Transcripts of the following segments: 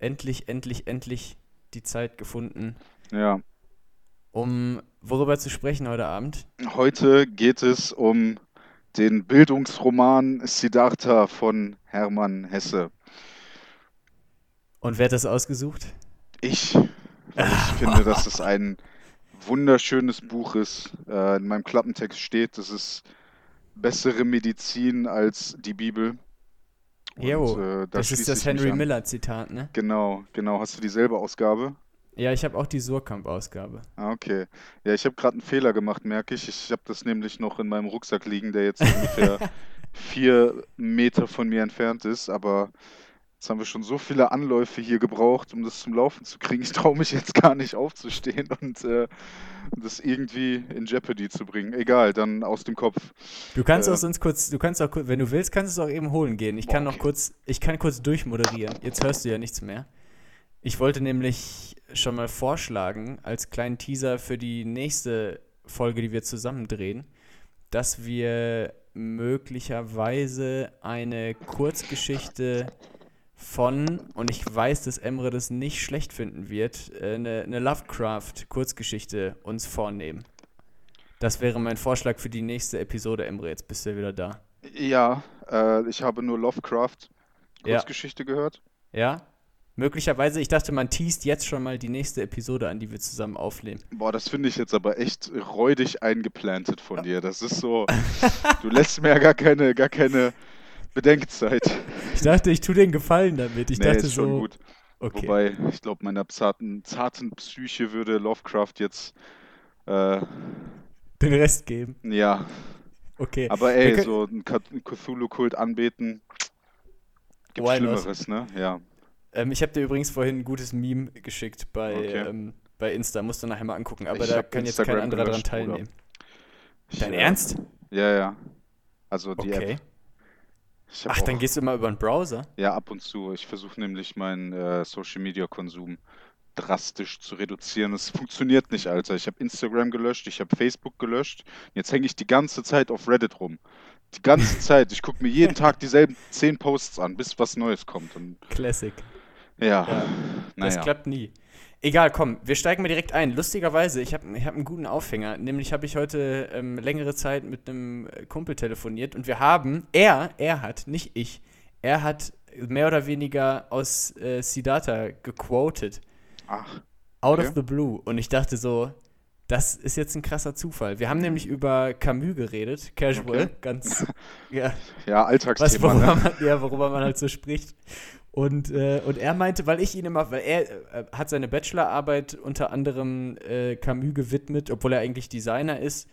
endlich, endlich, endlich die Zeit gefunden, Ja. um worüber zu sprechen heute Abend. Heute geht es um den Bildungsroman Siddhartha von Hermann Hesse. Und wer hat das ausgesucht? Ich, ich finde, dass es ein wunderschönes Buch ist. Äh, in meinem Klappentext steht, es ist bessere Medizin als die Bibel. Jo, äh, da das ist das Henry. Miller-Zitat, ne? Genau, genau. Hast du dieselbe Ausgabe? Ja, ich habe auch die Surkamp-Ausgabe. Ah, okay. Ja, ich habe gerade einen Fehler gemacht, merke ich. Ich habe das nämlich noch in meinem Rucksack liegen, der jetzt ungefähr vier Meter von mir entfernt ist. Aber jetzt haben wir schon so viele Anläufe hier gebraucht, um das zum Laufen zu kriegen. Ich traue mich jetzt gar nicht aufzustehen und äh, das irgendwie in Jeopardy zu bringen. Egal, dann aus dem Kopf. Du kannst Äh, auch sonst kurz, du kannst auch wenn du willst, kannst du es auch eben holen gehen. Ich Boah, kann noch okay. kurz, ich kann kurz durchmoderieren. Jetzt hörst du ja nichts mehr. Ich wollte nämlich schon mal vorschlagen, als kleinen Teaser für die nächste Folge, die wir zusammen drehen, dass wir möglicherweise eine Kurzgeschichte von, und ich weiß, dass Emre das nicht schlecht finden wird, äh, eine, eine Lovecraft-Kurzgeschichte uns vornehmen. Das wäre mein Vorschlag für die nächste Episode, Emre. Jetzt bist du ja wieder da. Ja, äh, ich habe nur Lovecraft Ja. Kurzgeschichte gehört. Ja? Möglicherweise, ich dachte, man teast jetzt schon mal die nächste Episode an, die wir zusammen aufnehmen. Boah, das finde ich jetzt aber echt räudig eingeplantet von dir. Das ist so, du lässt mir ja gar keine, gar keine Bedenkzeit. Ich dachte, ich tue dir einen Gefallen damit. Ich Nee, dachte ist schon so, gut. okay. Wobei, ich glaube, meiner zarten, zarten Psyche würde Lovecraft jetzt, äh, den Rest geben. ja. Okay. Aber ey, können- so einen einen Cthulhu-Kult anbeten, gibt Why not? Schlimmeres, ne? Ja. Ähm, ich habe dir übrigens vorhin ein gutes Meme geschickt bei, Okay. ähm, bei Insta. Musst du nachher mal angucken. Aber Ich da kann jetzt kein Instagram anderer dran teilnehmen. Ich, Dein äh, Ernst? Ja, ja. Also die Okay. App. Ach, dann gehst du mal über den Browser? Ja, ab und zu. Ich versuche nämlich meinen äh, Social Media Konsum drastisch zu reduzieren. Es funktioniert nicht, Alter. Ich habe Instagram gelöscht, ich habe Facebook gelöscht. Jetzt hänge ich die ganze Zeit auf Reddit rum. Die ganze Zeit. Ich gucke mir jeden Tag dieselben zehn Posts an, bis was Neues kommt. Und Classic. ja, Ja, Das naja. klappt nie. Egal, komm, wir steigen mal direkt ein. Lustigerweise, ich habe ich hab einen guten Aufhänger. Nämlich habe ich heute ähm, längere Zeit mit einem äh, Kumpel telefoniert und wir haben, er, er hat, nicht ich, er hat mehr oder weniger aus äh, Siddhartha gequotet. Ach, Out Okay. of the blue. Und ich dachte so, das ist jetzt ein krasser Zufall. Wir haben nämlich über Camus geredet, casual, Okay. ganz, ja, ja, was, Alltagsthema, worüber, ne? man, ja, worüber man halt so spricht. Und, äh, und er meinte, weil ich ihn immer, weil er äh, hat seine Bachelorarbeit unter anderem äh, Camus gewidmet, obwohl er eigentlich Designer ist.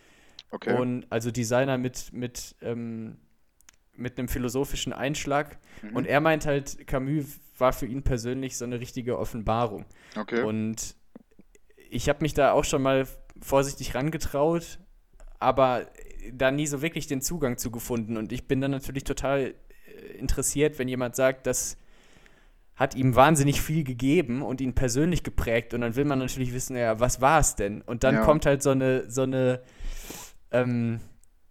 Okay. Und also Designer mit, mit, ähm, mit einem philosophischen Einschlag. Mhm. Und er meint halt, Camus war für ihn persönlich so eine richtige Offenbarung. Okay. Und ich habe mich da auch schon mal vorsichtig rangetraut, aber da nie so wirklich den Zugang zu gefunden. Und ich bin dann natürlich total äh, interessiert, wenn jemand sagt, das hat ihm wahnsinnig viel gegeben und ihn persönlich geprägt. Und dann will man natürlich wissen, ja, was war es denn? Und dann Ja. kommt halt so eine, so eine, ähm,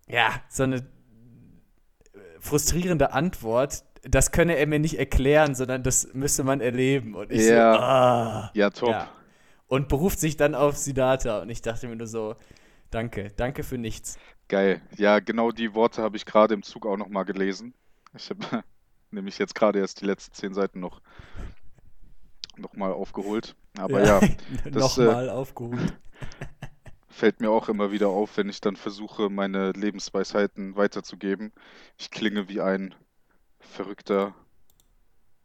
ja, so eine äh, frustrierende Antwort. Das könne er mir nicht erklären, sondern das müsste man erleben. Und ich Ja. so, ah. Ja, top. Ja. Und beruft sich dann auf Siddhartha. Und ich dachte mir nur so, danke, danke für nichts. Geil. Ja, genau die Worte habe ich gerade im Zug auch nochmal gelesen. Ich habe nämlich jetzt gerade erst die letzten zehn Seiten noch, noch mal aufgeholt. Aber ja, das, äh, nochmal aufgeholt. fällt mir auch immer wieder auf, wenn ich dann versuche, meine Lebensweisheiten weiterzugeben. Ich klinge wie ein verrückter.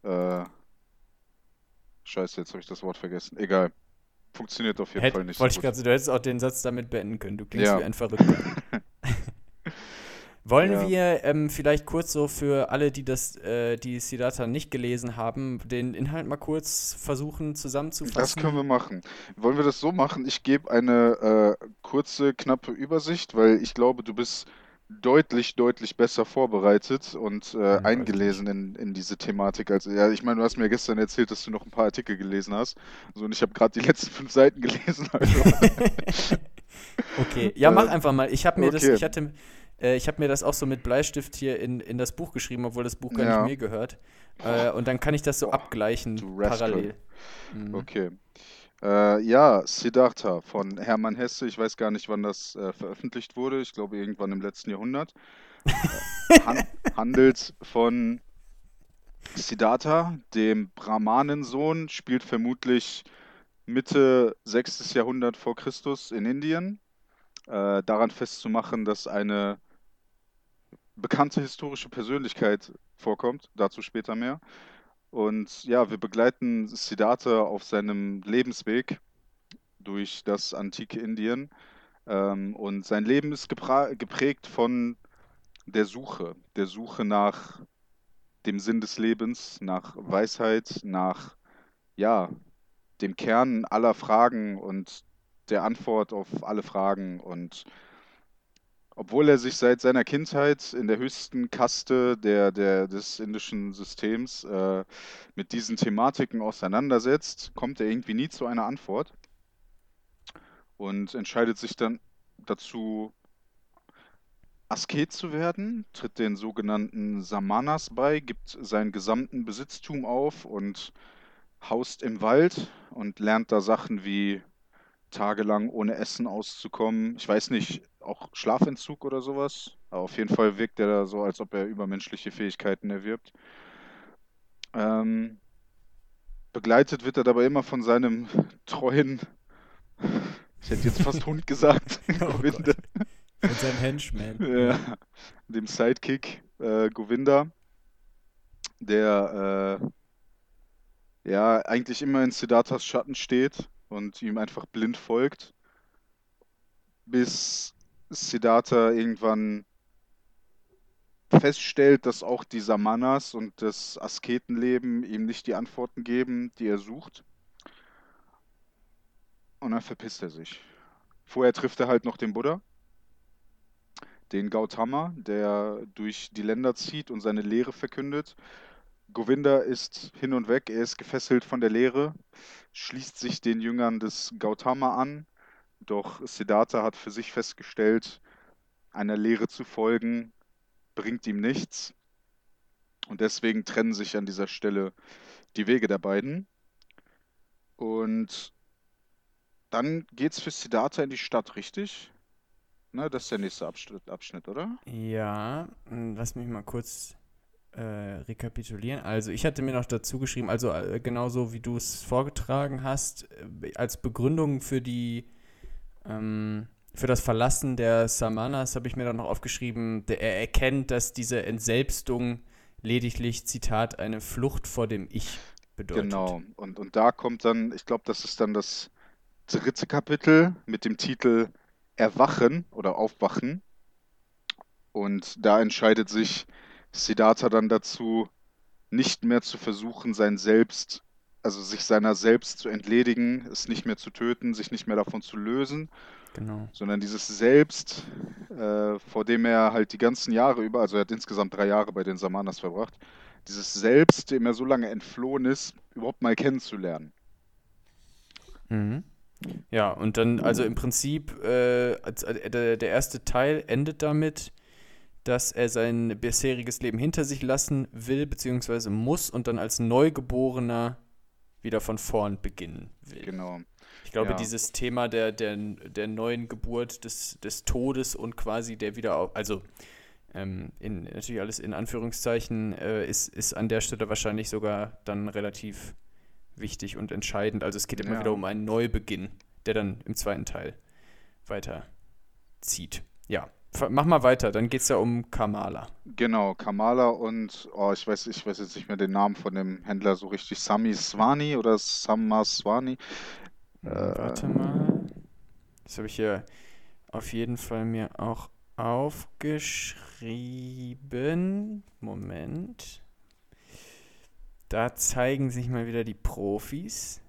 Äh, Scheiße, jetzt habe ich das Wort vergessen. Egal. Funktioniert auf jeden Hätt, Fall nicht so wollte ich gut. gerade sagen, du hättest auch den Satz damit beenden können. Du klingst Ja. wie ein Verrückter. Wollen Ja. wir ähm, vielleicht kurz so für alle, die das, äh, die Siddhartha nicht gelesen haben, den Inhalt mal kurz versuchen zusammenzufassen? Das können wir machen. Wollen wir das so machen? Ich gebe eine äh, kurze, knappe Übersicht, weil ich glaube, du bist deutlich, deutlich besser vorbereitet und äh, ich eingelesen in, in diese Thematik. Also, ja, ich meine, du hast mir gestern erzählt, dass du noch ein paar Artikel gelesen hast. So, und ich habe gerade die letzten fünf Seiten gelesen. Also. Okay, ja, mach Äh, einfach mal. Ich habe mir das, okay. ich hatte, Äh, ich habe mir das auch so mit Bleistift hier in, in das Buch geschrieben, obwohl das Buch gar Ja. nicht mir gehört. Äh, und dann kann ich das so Boah, abgleichen parallel. Mhm. Okay. Äh, ja, Siddhartha von Hermann Hesse. Ich weiß gar nicht, wann das äh, veröffentlicht wurde. Ich glaube, irgendwann im letzten Jahrhundert. Äh, han handelt von Siddhartha, dem Brahmanensohn, spielt vermutlich Mitte 6. Jahrhundert vor Christus in Indien. Äh, daran festzumachen, dass eine bekannte historische Persönlichkeit vorkommt, dazu später mehr. Und ja, wir begleiten Siddhartha auf seinem Lebensweg durch das antike Indien. Ähm, und sein Leben ist geprägt von der Suche, der Suche nach dem Sinn des Lebens, nach Weisheit, nach, ja, dem Kern aller Fragen und der Antwort auf alle Fragen. Und obwohl er sich seit seiner Kindheit in der höchsten Kaste der, der, des indischen Systems äh, mit diesen Thematiken auseinandersetzt, kommt er irgendwie nie zu einer Antwort und entscheidet sich dann dazu, Asket zu werden, tritt den sogenannten Samanas bei, gibt seinen gesamten Besitztum auf und haust im Wald und lernt da Sachen wie tagelang ohne Essen auszukommen. Ich weiß nicht, auch Schlafentzug oder sowas. Aber auf jeden Fall wirkt er da so, als ob er übermenschliche Fähigkeiten erwirbt. Ähm, begleitet wird er dabei immer von seinem treuen, ich hätte jetzt fast Hund gesagt, Oh Govinda. Mit seinem Henchman. ja, dem Sidekick äh, Govinda, der äh, ja eigentlich immer in Siddharthas Schatten steht und ihm einfach blind folgt, bis Siddhartha irgendwann feststellt, dass auch die Samanas und das Asketenleben ihm nicht die Antworten geben, die er sucht. Und dann verpisst er sich. Vorher trifft er halt noch den Buddha, den Gautama, der durch die Länder zieht und seine Lehre verkündet. Govinda ist hin und weg, er ist gefesselt von der Lehre, schließt sich den Jüngern des Gautama an, doch Siddhartha hat für sich festgestellt, einer Lehre zu folgen bringt ihm nichts und deswegen trennen sich an dieser Stelle die Wege der beiden. Und dann geht's für Siddhartha in die Stadt, richtig? Ne, das ist der nächste Abschnitt, Abschnitt, oder? Ja, lass mich mal kurz äh, rekapitulieren. Also, ich hatte mir noch dazu geschrieben, also äh, genauso wie du es vorgetragen hast, äh, als Begründung für die ähm, für das Verlassen der Samanas habe ich mir dann noch aufgeschrieben, der, er erkennt, dass diese Entselbstung lediglich, Zitat, eine Flucht vor dem Ich bedeutet. Genau. Und, und da kommt dann, ich glaube, das ist dann das dritte Kapitel mit dem Titel Erwachen oder Aufwachen. Und da entscheidet sich Siddhartha dann dazu, nicht mehr zu versuchen, sein Selbst, also sich seiner selbst zu entledigen, es nicht mehr zu töten, sich nicht mehr davon zu lösen, Genau. sondern dieses Selbst, äh, vor dem er halt die ganzen Jahre über, also er hat insgesamt drei Jahre bei den Samanas verbracht, dieses Selbst, dem er so lange entflohen ist, überhaupt mal kennenzulernen. Mhm. Ja, und dann, also im Prinzip, äh, äh, der erste Teil endet damit, dass er sein bisheriges Leben hinter sich lassen will, beziehungsweise muss und dann als Neugeborener wieder von vorn beginnen will. Genau. Ich glaube, Ja. dieses Thema der, der, der neuen Geburt, des, des Todes und quasi der Wiederauf... Also, ähm, in, natürlich alles in Anführungszeichen, äh, ist, ist an der Stelle wahrscheinlich sogar dann relativ wichtig und entscheidend. Also es geht immer Ja. wieder um einen Neubeginn, der dann im zweiten Teil weiter zieht. Ja, mach mal weiter, dann geht es ja um Kamala. Genau, Kamala und, oh, ich weiß, ich weiß jetzt nicht mehr den Namen von dem Händler so richtig, Sami Swani oder Samaswani. Äh, Warte mal. Das habe ich hier auf jeden Fall mir auch aufgeschrieben. Moment. Da zeigen sich mal wieder die Profis.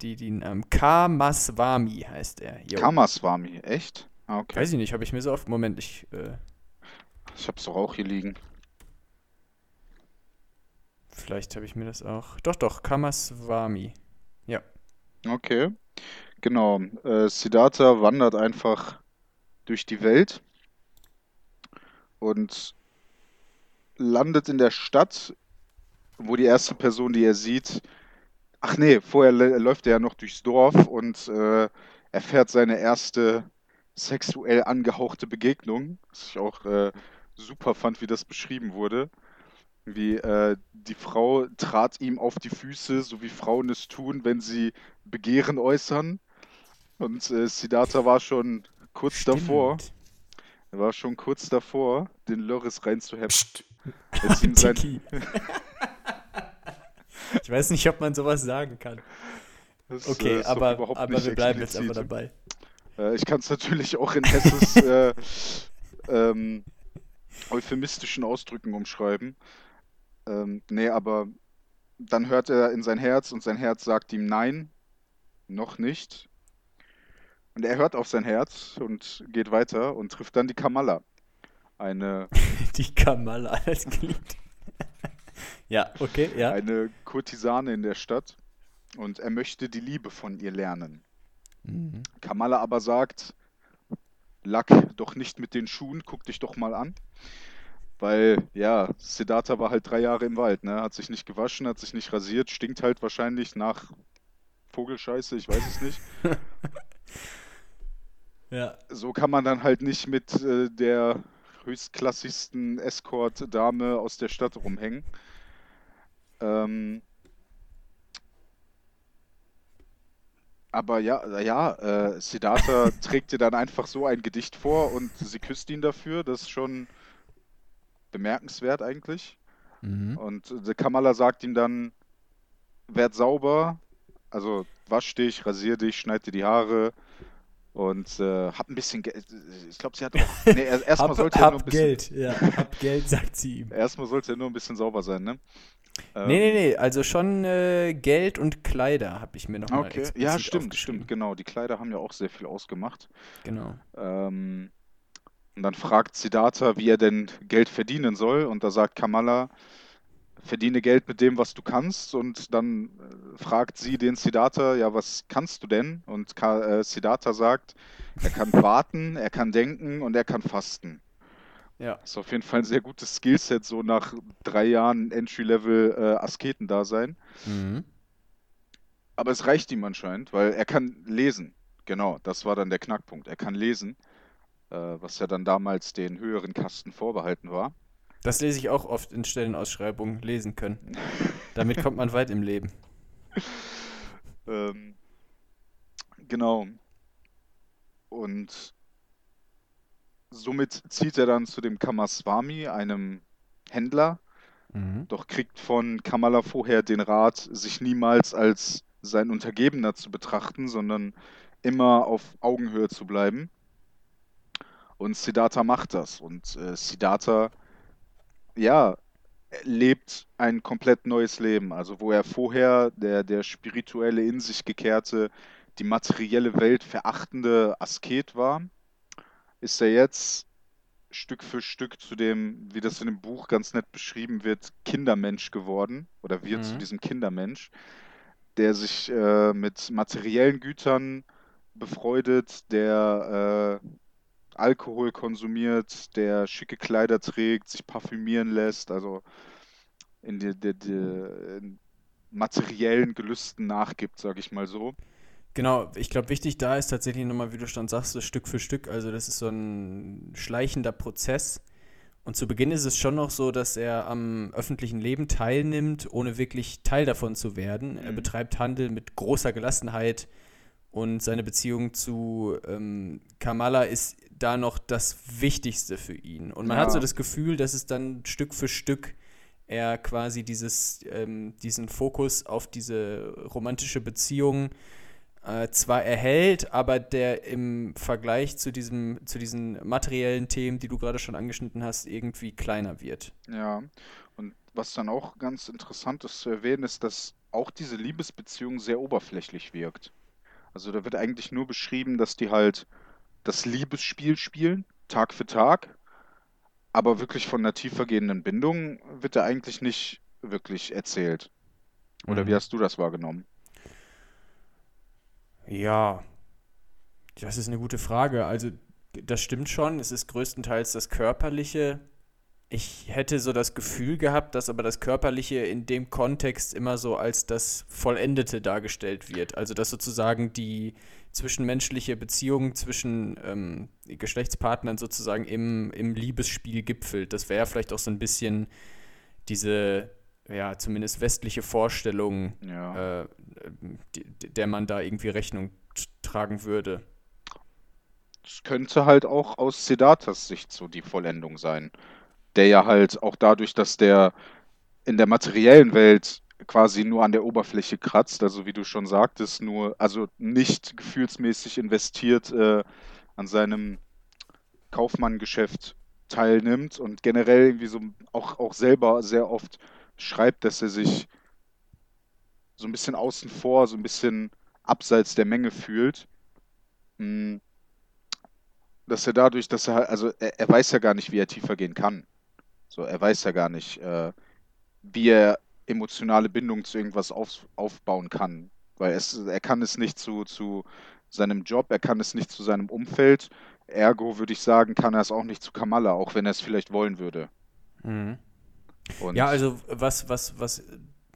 Die, die ähm, Kamaswami heißt er. Jo. Kamaswami, echt? Ah, okay. Weiß ich nicht, habe ich mir so oft. Moment, ich. Äh, Ich hab's doch auch hier liegen. vielleicht habe ich mir das auch. Doch, doch, Kamaswami. Okay, genau. Äh, Siddhartha wandert einfach durch die Welt und landet in der Stadt, wo die erste Person, die er sieht, ach nee, vorher läuft er ja noch durchs Dorf und äh, erfährt seine erste sexuell angehauchte Begegnung, was ich auch äh, super fand, wie das beschrieben wurde. Wie äh, die Frau trat ihm auf die Füße, so wie Frauen es tun, wenn sie Begehren äußern. Und äh, Siddhartha war schon kurz Stimmt. davor. Er war schon kurz davor, den Loris reinzuheften. sein... ich weiß nicht, ob man sowas sagen kann. Das, okay, äh, aber, aber wir bleiben jetzt einfach dabei. Äh, ich kann es natürlich auch in Hesses äh, ähm, euphemistischen Ausdrücken umschreiben. Ähm, nee, aber dann hört er in sein Herz und sein Herz sagt ihm Nein, noch nicht. Und er hört auf sein Herz und geht weiter und trifft dann die Kamala. Eine. die Kamala, das klingt. ja, okay, ja. Eine Kurtisane in der Stadt. Und er möchte die Liebe von ihr lernen. Mhm. Kamala aber sagt: Lack doch nicht mit den Schuhen, guck dich doch mal an. Weil, ja, Siddhartha war halt drei Jahre im Wald, ne? Hat sich nicht gewaschen, hat sich nicht rasiert, stinkt halt wahrscheinlich nach Vogelscheiße, ich weiß es nicht. ja. So kann man dann halt nicht mit äh, der höchstklassigsten Escort-Dame aus der Stadt rumhängen. Ähm, aber ja, ja, äh, Siddhartha trägt dir dann einfach so ein Gedicht vor und sie küsst ihn dafür. Das ist schon bemerkenswert eigentlich. Mhm. Und äh, Kamala sagt ihm dann, werd sauber, also wasch dich, rasier dich, schneid dir die Haare und äh, hab ein bisschen Geld. Ich glaube, sie hat auch. Nee, erstmal sollte er nur ein bisschen. Geld, ja, hab Geld, sagt sie ihm. Erstmal sollte er nur ein bisschen sauber sein, ne? Ähm, nee, nee, nee, also schon äh, Geld und Kleider habe ich mir noch mal Okay, ja, stimmt, stimmt, genau. Die Kleider haben ja auch sehr viel ausgemacht. Genau. Ähm, und dann fragt Siddhartha, wie er denn Geld verdienen soll. Und da sagt Kamala, verdiene Geld mit dem, was du kannst. Und dann äh, fragt sie den Siddhartha, ja, was kannst du denn? Und Ka äh, Siddhartha sagt, er kann warten, er kann denken und er kann fasten. Ja. Ist auf jeden Fall ein sehr gutes Skillset, so nach drei Jahren Entry-Level äh, Asketen-Dasein. Mhm. Aber es reicht ihm anscheinend, weil er kann lesen. Genau, das war dann der Knackpunkt. Er kann lesen, äh, was ja dann damals den höheren Kasten vorbehalten war. Das lese ich auch oft in Stellenausschreibungen, lesen können. Damit kommt man weit im Leben. ähm, genau. Und somit zieht er dann zu dem Kamaswami, einem Händler, mhm. doch kriegt von Kamala vorher den Rat, sich niemals als sein Untergebener zu betrachten, sondern immer auf Augenhöhe zu bleiben. Und Siddhartha macht das. Und äh, Siddhartha, ja, lebt ein komplett neues Leben. Also wo er vorher der, der spirituelle, in sich gekehrte, die materielle Welt verachtende Asket war, ist er jetzt Stück für Stück zu dem, wie das in dem Buch ganz nett beschrieben wird, Kindermensch geworden oder wird mhm. zu diesem Kindermensch, der sich äh, mit materiellen Gütern befreudet, der äh, Alkohol konsumiert, der schicke Kleider trägt, sich parfümieren lässt, also in die, die, die materiellen Gelüsten nachgibt, sage ich mal so. Genau, ich glaube, wichtig da ist tatsächlich nochmal, wie du schon sagst, das Stück für Stück. Also, das ist so ein schleichender Prozess. Und zu Beginn ist es schon noch so, dass er am öffentlichen Leben teilnimmt, ohne wirklich Teil davon zu werden. Mhm. Er betreibt Handel mit großer Gelassenheit und seine Beziehung zu ähm, Kamala ist da noch das Wichtigste für ihn. Und man ja. hat so das Gefühl, dass es dann Stück für Stück er quasi dieses, ähm, diesen Fokus auf diese romantische Beziehung äh, zwar erhält, aber der im Vergleich zu, diesem, zu diesen materiellen Themen, die du gerade schon angeschnitten hast, irgendwie kleiner wird. Ja, und was dann auch ganz interessant ist zu erwähnen, ist, dass auch diese Liebesbeziehung sehr oberflächlich wirkt. Also da wird eigentlich nur beschrieben, dass die halt das Liebesspiel spielen, Tag für Tag, aber wirklich von einer tiefergehenden Bindung wird da eigentlich nicht wirklich erzählt. Oder mhm. wie hast du das wahrgenommen? Ja, das ist eine gute Frage. Also das stimmt schon. Es ist größtenteils das Körperliche. Ich hätte so das Gefühl gehabt, dass aber das Körperliche in dem Kontext immer so als das Vollendete dargestellt wird. Also dass sozusagen die zwischenmenschliche Beziehung zwischen ähm, Geschlechtspartnern sozusagen im, im Liebesspiel gipfelt. Das wäre vielleicht auch so ein bisschen diese, ja, zumindest westliche Vorstellung, Ja. äh, die, der man da irgendwie Rechnung tragen würde. Das könnte halt auch aus Siddharthas Sicht so die Vollendung sein. Der ja halt auch dadurch, dass der in der materiellen Welt quasi nur an der Oberfläche kratzt, also wie du schon sagtest, nur, also nicht gefühlsmäßig investiert äh, an seinem Kaufmanngeschäft teilnimmt und generell irgendwie so auch, auch selber sehr oft schreibt, dass er sich so ein bisschen außen vor, so ein bisschen abseits der Menge fühlt. Mm, dass er dadurch, dass er also er, er weiß ja gar nicht, wie er tiefer gehen kann. So, er weiß ja gar nicht, äh, wie er emotionale Bindung zu irgendwas auf, aufbauen kann. Weil es, er kann es nicht zu, zu seinem Job, er kann es nicht zu seinem Umfeld. Ergo würde ich sagen, kann er es auch nicht zu Kamala, auch wenn er es vielleicht wollen würde. Mhm. Ja, also was, was, was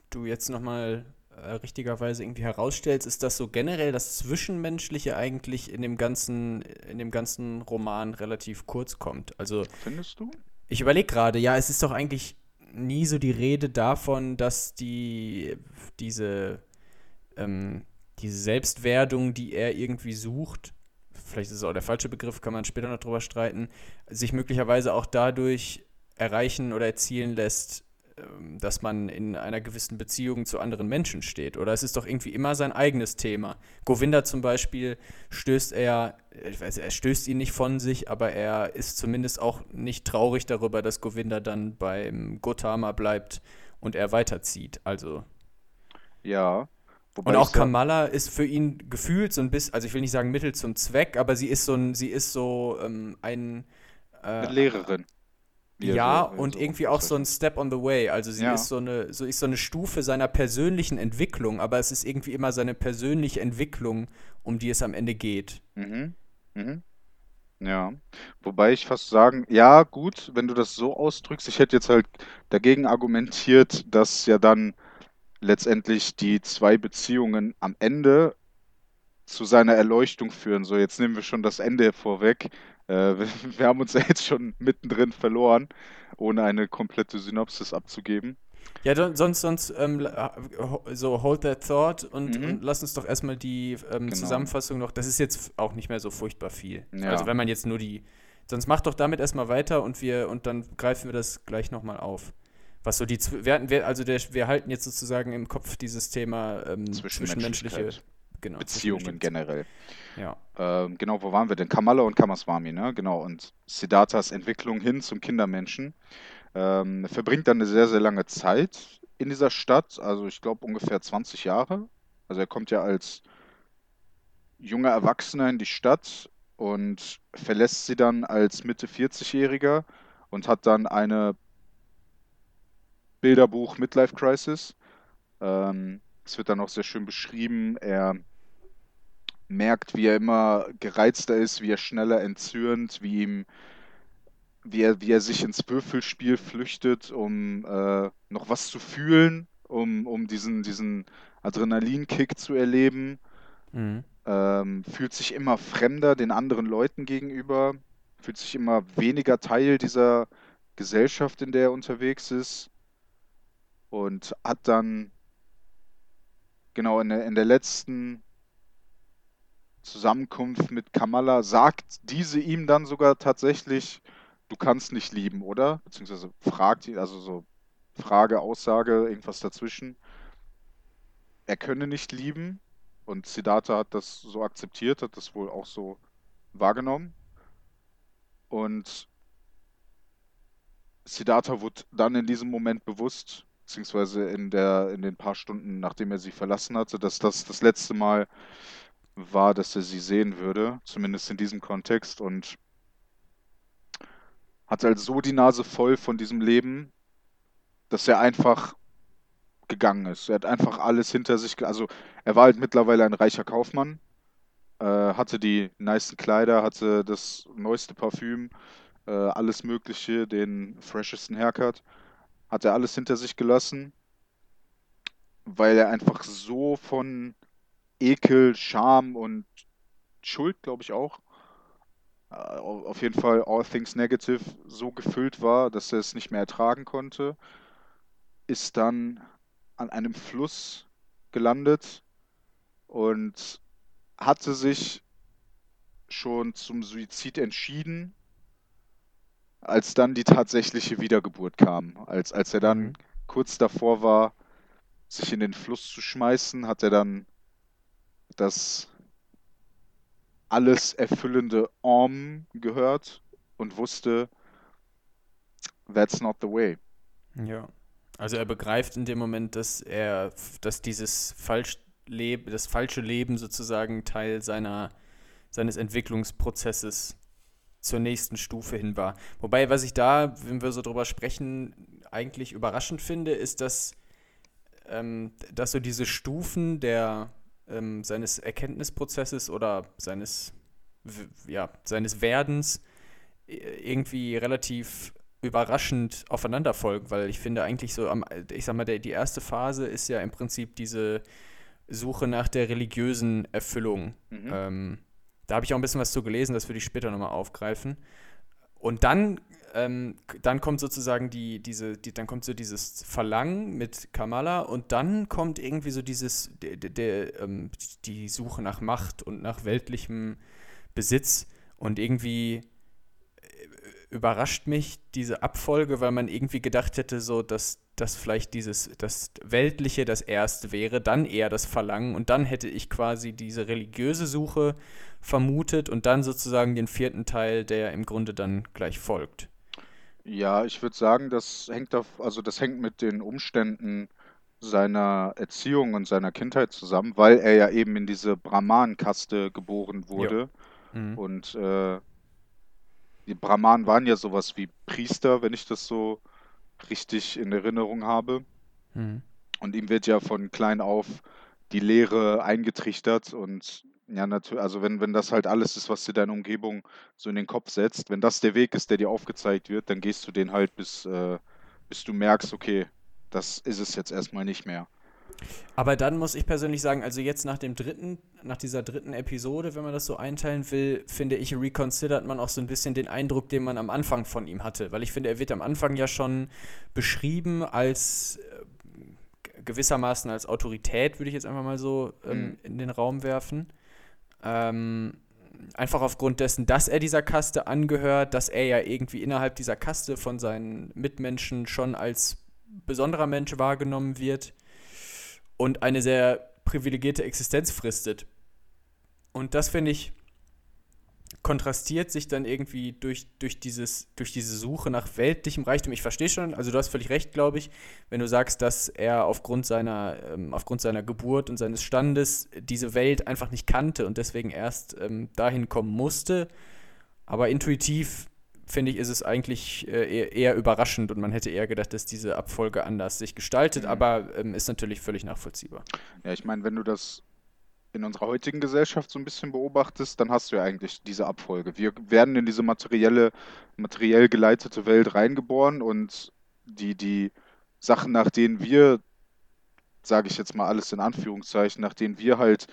du jetzt nochmal äh, richtigerweise irgendwie herausstellst, ist, dass so generell das Zwischenmenschliche eigentlich in dem ganzen, in dem ganzen Roman relativ kurz kommt. Also findest du? Ich überlege gerade, ja, es ist doch eigentlich nie so die Rede davon, dass die diese, ähm, diese Selbstwerdung, die er irgendwie sucht, vielleicht ist es auch der falsche Begriff, kann man später noch drüber streiten, sich möglicherweise auch dadurch erreichen oder erzielen lässt, dass man in einer gewissen Beziehung zu anderen Menschen steht. Oder es ist doch irgendwie immer sein eigenes Thema. Govinda zum Beispiel stößt er, ich weiß, er stößt ihn nicht von sich, aber er ist zumindest auch nicht traurig darüber, dass Govinda dann beim Gotama bleibt und er weiterzieht. Also. Ja. Und auch Kamala ist für ihn gefühlt so ein bisschen, also ich will nicht sagen Mittel zum Zweck, aber sie ist so ein, sie ist so ähm, ein eine äh, Lehrerin. Er ja, so- und so irgendwie auch so ein. Step on the way. Also sie Ja. ist so eine, so ist so eine Stufe seiner persönlichen Entwicklung, aber es ist irgendwie immer seine persönliche Entwicklung, um die es am Ende geht. Mhm. Mhm. Ja. Wobei ich fast sagen, ja, gut, wenn du das so ausdrückst, ich hätte jetzt halt dagegen argumentiert, dass ja dann letztendlich die zwei Beziehungen am Ende zu seiner Erleuchtung führen. So, jetzt nehmen wir schon das Ende vorweg. Äh, wir, haben uns ja jetzt schon mittendrin verloren, ohne eine komplette Synopsis abzugeben. Ja, sonst, sonst ähm, so hold that thought und, Mhm. und lass uns doch erstmal die ähm, Genau. Zusammenfassung noch. Das ist jetzt auch nicht mehr so furchtbar viel. Ja. Also wenn man jetzt nur die. Sonst mach doch damit erstmal weiter und wir und dann greifen wir das gleich nochmal auf. Was so die wir, hatten- wir, also der, wir halten jetzt sozusagen im Kopf dieses Thema ähm, zwischenmenschliche genau, Beziehungen generell. Ja. Ähm, genau, wo waren wir denn? Kamala und Kamaswami, ne? Genau. Und Siddharthas Entwicklung hin zum Kindermenschen. Ähm, er verbringt dann eine sehr, sehr lange Zeit in dieser Stadt, also ich glaube ungefähr 20 Jahre. Also er kommt ja als junger Erwachsener in die Stadt und verlässt sie dann als Mitte 40-Jähriger und hat dann eine Bilderbuch Midlife Crisis. Ähm, es wird dann auch sehr schön beschrieben. Er merkt, wie er immer gereizter ist, wie er schneller entzürnt, wie ihm, wie er, wie er sich ins Würfelspiel flüchtet, um äh, noch was zu fühlen, um, um diesen, diesen Adrenalinkick zu erleben. Mhm. Ähm, fühlt sich immer fremder den anderen Leuten gegenüber, fühlt sich immer weniger Teil dieser Gesellschaft, in der er unterwegs ist und hat dann genau in der, in der letzten Zusammenkunft mit Kamala sagt diese ihm dann sogar tatsächlich, du kannst nicht lieben, oder? Beziehungsweise fragt ihn, also so Frage, Aussage, irgendwas dazwischen. Er könne nicht lieben und Siddhartha hat das so akzeptiert, hat das wohl auch so wahrgenommen. Und Siddhartha wurde dann in diesem Moment bewusst, beziehungsweise in der, in den paar Stunden, nachdem er sie verlassen hatte, dass das das letzte Mal war, dass er sie sehen würde, zumindest in diesem Kontext, und hat halt so die Nase voll von diesem Leben, dass er einfach gegangen ist. Er hat einfach alles hinter sich, also er war halt mittlerweile ein reicher Kaufmann äh, hatte die nicen Kleider, hatte das neueste Parfüm, äh, alles Mögliche, den freshesten Haircut, hat er alles hinter sich gelassen, weil er einfach so von Ekel, Scham und Schuld, glaube ich auch, äh, auf jeden Fall All Things Negative so gefüllt war, dass er es nicht mehr ertragen konnte, ist dann an einem Fluss gelandet und hatte sich schon zum Suizid entschieden, als dann die tatsächliche Wiedergeburt kam. Als, als er dann Mhm. kurz davor war, sich in den Fluss zu schmeißen, hat er dann das alles erfüllende Om gehört und wusste, that's not the way. Ja. Also er begreift in dem Moment, dass er, dass dieses falsch Leb das falsche Leben sozusagen Teil seiner, seines Entwicklungsprozesses zur nächsten Stufe hin war. Wobei, was ich da, wenn wir so drüber sprechen, eigentlich überraschend finde, ist, dass, ähm, dass so diese Stufen der, ähm, seines Erkenntnisprozesses oder seines, ja, seines Werdens äh, irgendwie relativ überraschend aufeinander folgen, weil ich finde eigentlich so, am, ich sag mal, der, die erste Phase ist ja im Prinzip diese Suche nach der religiösen Erfüllung. Mhm. Ähm, da habe ich auch ein bisschen was zu gelesen, das würde ich später nochmal aufgreifen. Und dann, ähm, dann kommt sozusagen die, diese, die, dann kommt so dieses Verlangen mit Kamala und dann kommt irgendwie so dieses, der, der, der, ähm, die Suche nach Macht und nach weltlichem Besitz und irgendwie äh, überrascht mich diese Abfolge, weil man irgendwie gedacht hätte, so, dass, dass vielleicht dieses, das Weltliche das Erste wäre, dann eher das Verlangen und dann hätte ich quasi diese religiöse Suche vermutet und dann sozusagen den vierten Teil, der im Grunde dann gleich folgt. Ja, ich würde sagen, das hängt auf, also das hängt mit den Umständen seiner Erziehung und seiner Kindheit zusammen, weil er ja eben in diese Brahman-Kaste geboren wurde. Mhm. Und äh, die Brahmanen waren ja sowas wie Priester, wenn ich das so richtig in Erinnerung habe. Mhm. Und ihm wird ja von klein auf die Lehre eingetrichtert und ja, natürlich, also wenn, wenn das halt alles ist, was dir deine Umgebung so in den Kopf setzt, wenn das der Weg ist, der dir aufgezeigt wird, dann gehst du den halt bis, äh, bis du merkst, okay, das ist es jetzt erstmal nicht mehr. Aber dann muss ich persönlich sagen, also jetzt nach dem dritten, nach dieser dritten Episode, wenn man das so einteilen will, finde ich, reconsidert man auch so ein bisschen den Eindruck, den man am Anfang von ihm hatte. Weil ich finde, er wird am Anfang ja schon beschrieben als äh, gewissermaßen als Autorität, würde ich jetzt einfach mal so ähm, Mhm. in den Raum werfen. Ähm, einfach aufgrund dessen, dass er dieser Kaste angehört, dass er ja irgendwie innerhalb dieser Kaste von seinen Mitmenschen schon als besonderer Mensch wahrgenommen wird und eine sehr privilegierte Existenz fristet. Und das finde ich kontrastiert sich dann irgendwie durch, durch, dieses, durch diese Suche nach weltlichem Reichtum. Ich verstehe schon, also du hast völlig recht, glaube ich, wenn du sagst, dass er aufgrund seiner, ähm, aufgrund seiner Geburt und seines Standes diese Welt einfach nicht kannte und deswegen erst ähm, dahin kommen musste. Aber intuitiv finde ich, ist es eigentlich äh, eher, eher überraschend und man hätte eher gedacht, dass diese Abfolge anders sich gestaltet, Mhm. aber ähm, ist natürlich völlig nachvollziehbar. Ja, ich meine, wenn du das in unserer heutigen Gesellschaft so ein bisschen beobachtest, dann hast du ja eigentlich diese Abfolge. Wir werden in diese materielle, materiell geleitete Welt reingeboren und die, die Sachen, nach denen wir, sage ich jetzt mal alles in Anführungszeichen, nach denen wir halt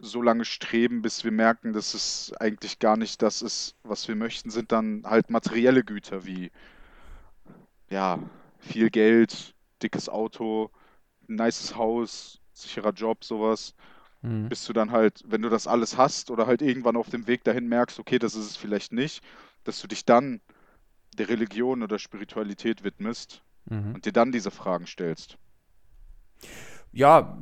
so lange streben, bis wir merken, dass es eigentlich gar nicht das ist, was wir möchten, sind dann halt materielle Güter wie, ja, viel Geld, dickes Auto, ein nices Haus, sicherer Job, sowas. Mhm. Bis du dann halt, wenn du das alles hast oder halt irgendwann auf dem Weg dahin merkst, okay, das ist es vielleicht nicht, dass du dich dann der Religion oder Spiritualität widmest Mhm. und dir dann diese Fragen stellst. Ja,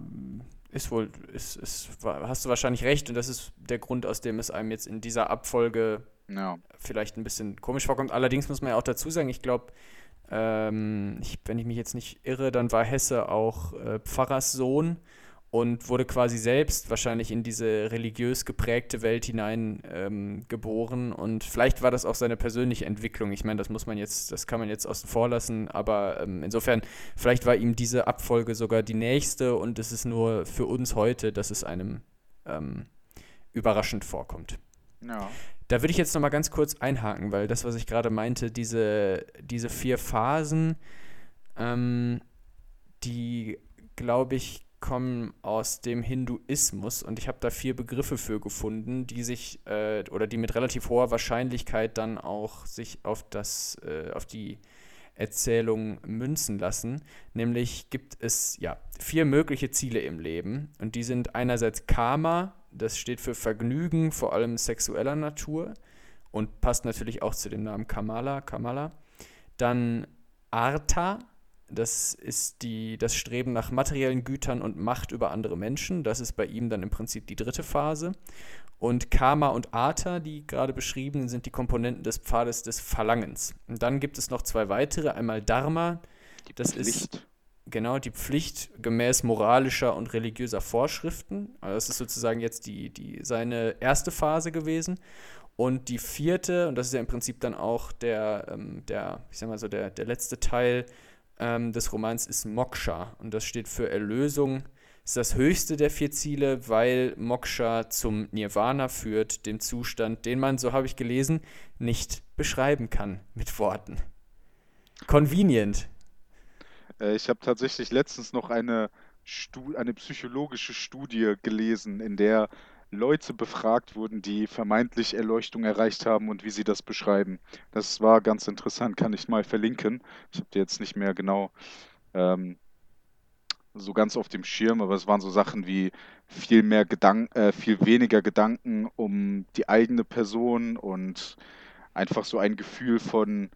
ist wohl, ist, ist, hast du wahrscheinlich recht und das ist der Grund, aus dem es einem jetzt in dieser Abfolge Ja, vielleicht ein bisschen komisch vorkommt. Allerdings muss man ja auch dazu sagen, ich glaube, ähm, wenn ich mich jetzt nicht irre, dann war Hesse auch äh, Pfarrers Sohn und wurde quasi selbst wahrscheinlich in diese religiös geprägte Welt hinein ähm, geboren und vielleicht war das auch seine persönliche Entwicklung. Ich meine, das muss man jetzt, das kann man jetzt außen vor lassen, aber ähm, insofern, vielleicht war ihm diese Abfolge sogar die nächste und es ist nur für uns heute, dass es einem ähm, überraschend vorkommt. Ja. Da würde ich jetzt noch mal ganz kurz einhaken, weil das, was ich gerade meinte, diese, diese vier Phasen, ähm, die, glaube ich, kommen aus dem Hinduismus und ich habe da vier Begriffe für gefunden, die sich äh, oder die mit relativ hoher Wahrscheinlichkeit dann auch sich auf das, äh, auf die Erzählung münzen lassen. Nämlich gibt es ja vier mögliche Ziele im Leben und die sind einerseits Karma, das steht für Vergnügen, vor allem sexueller Natur und passt natürlich auch zu dem Namen Kamala, Kamala. Dann Artha, das ist die, das Streben nach materiellen Gütern und Macht über andere Menschen. Das ist bei ihm dann im Prinzip die dritte Phase. Und Karma und Artha, die gerade beschrieben sind die Komponenten des Pfades des Verlangens. Und dann gibt es noch zwei weitere. Einmal Dharma, Die das Pflicht. ist genau die Pflicht gemäß moralischer und religiöser Vorschriften. Also das ist sozusagen jetzt die, die, seine erste Phase gewesen. Und die vierte, und das ist ja im Prinzip dann auch der, ähm, der ich sag mal so, der, der letzte Teil ähm, des Romans ist Moksha. Und das steht für Erlösung. Ist das höchste der vier Ziele, weil Moksha zum Nirvana führt, dem Zustand, den man, so habe ich gelesen, nicht beschreiben kann mit Worten. Convenient. Äh, ich habe tatsächlich letztens noch eine, Stu eine psychologische Studie gelesen, in der Leute befragt wurden, die vermeintlich Erleuchtung erreicht haben und wie sie das beschreiben. Das war ganz interessant, kann ich mal verlinken. Ich habe die jetzt nicht mehr genau ähm, so ganz auf dem Schirm, aber es waren so Sachen wie viel mehr Gedanken, äh, viel weniger Gedanken um die eigene Person und einfach so ein Gefühl von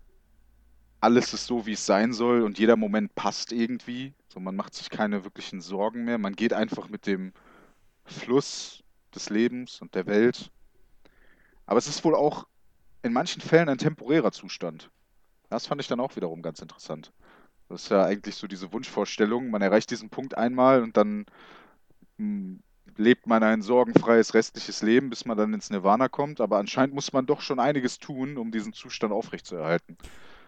alles ist so, wie es sein soll und jeder Moment passt irgendwie. So, man macht sich keine wirklichen Sorgen mehr. Man geht einfach mit dem Fluss des Lebens und der Welt. Aber es ist wohl auch in manchen Fällen ein temporärer Zustand. Das fand ich dann auch wiederum ganz interessant. Das ist ja eigentlich so diese Wunschvorstellung. Man erreicht diesen Punkt einmal und dann hm, lebt man ein sorgenfreies restliches Leben, bis man dann ins Nirvana kommt. Aber anscheinend muss man doch schon einiges tun, um diesen Zustand aufrechtzuerhalten.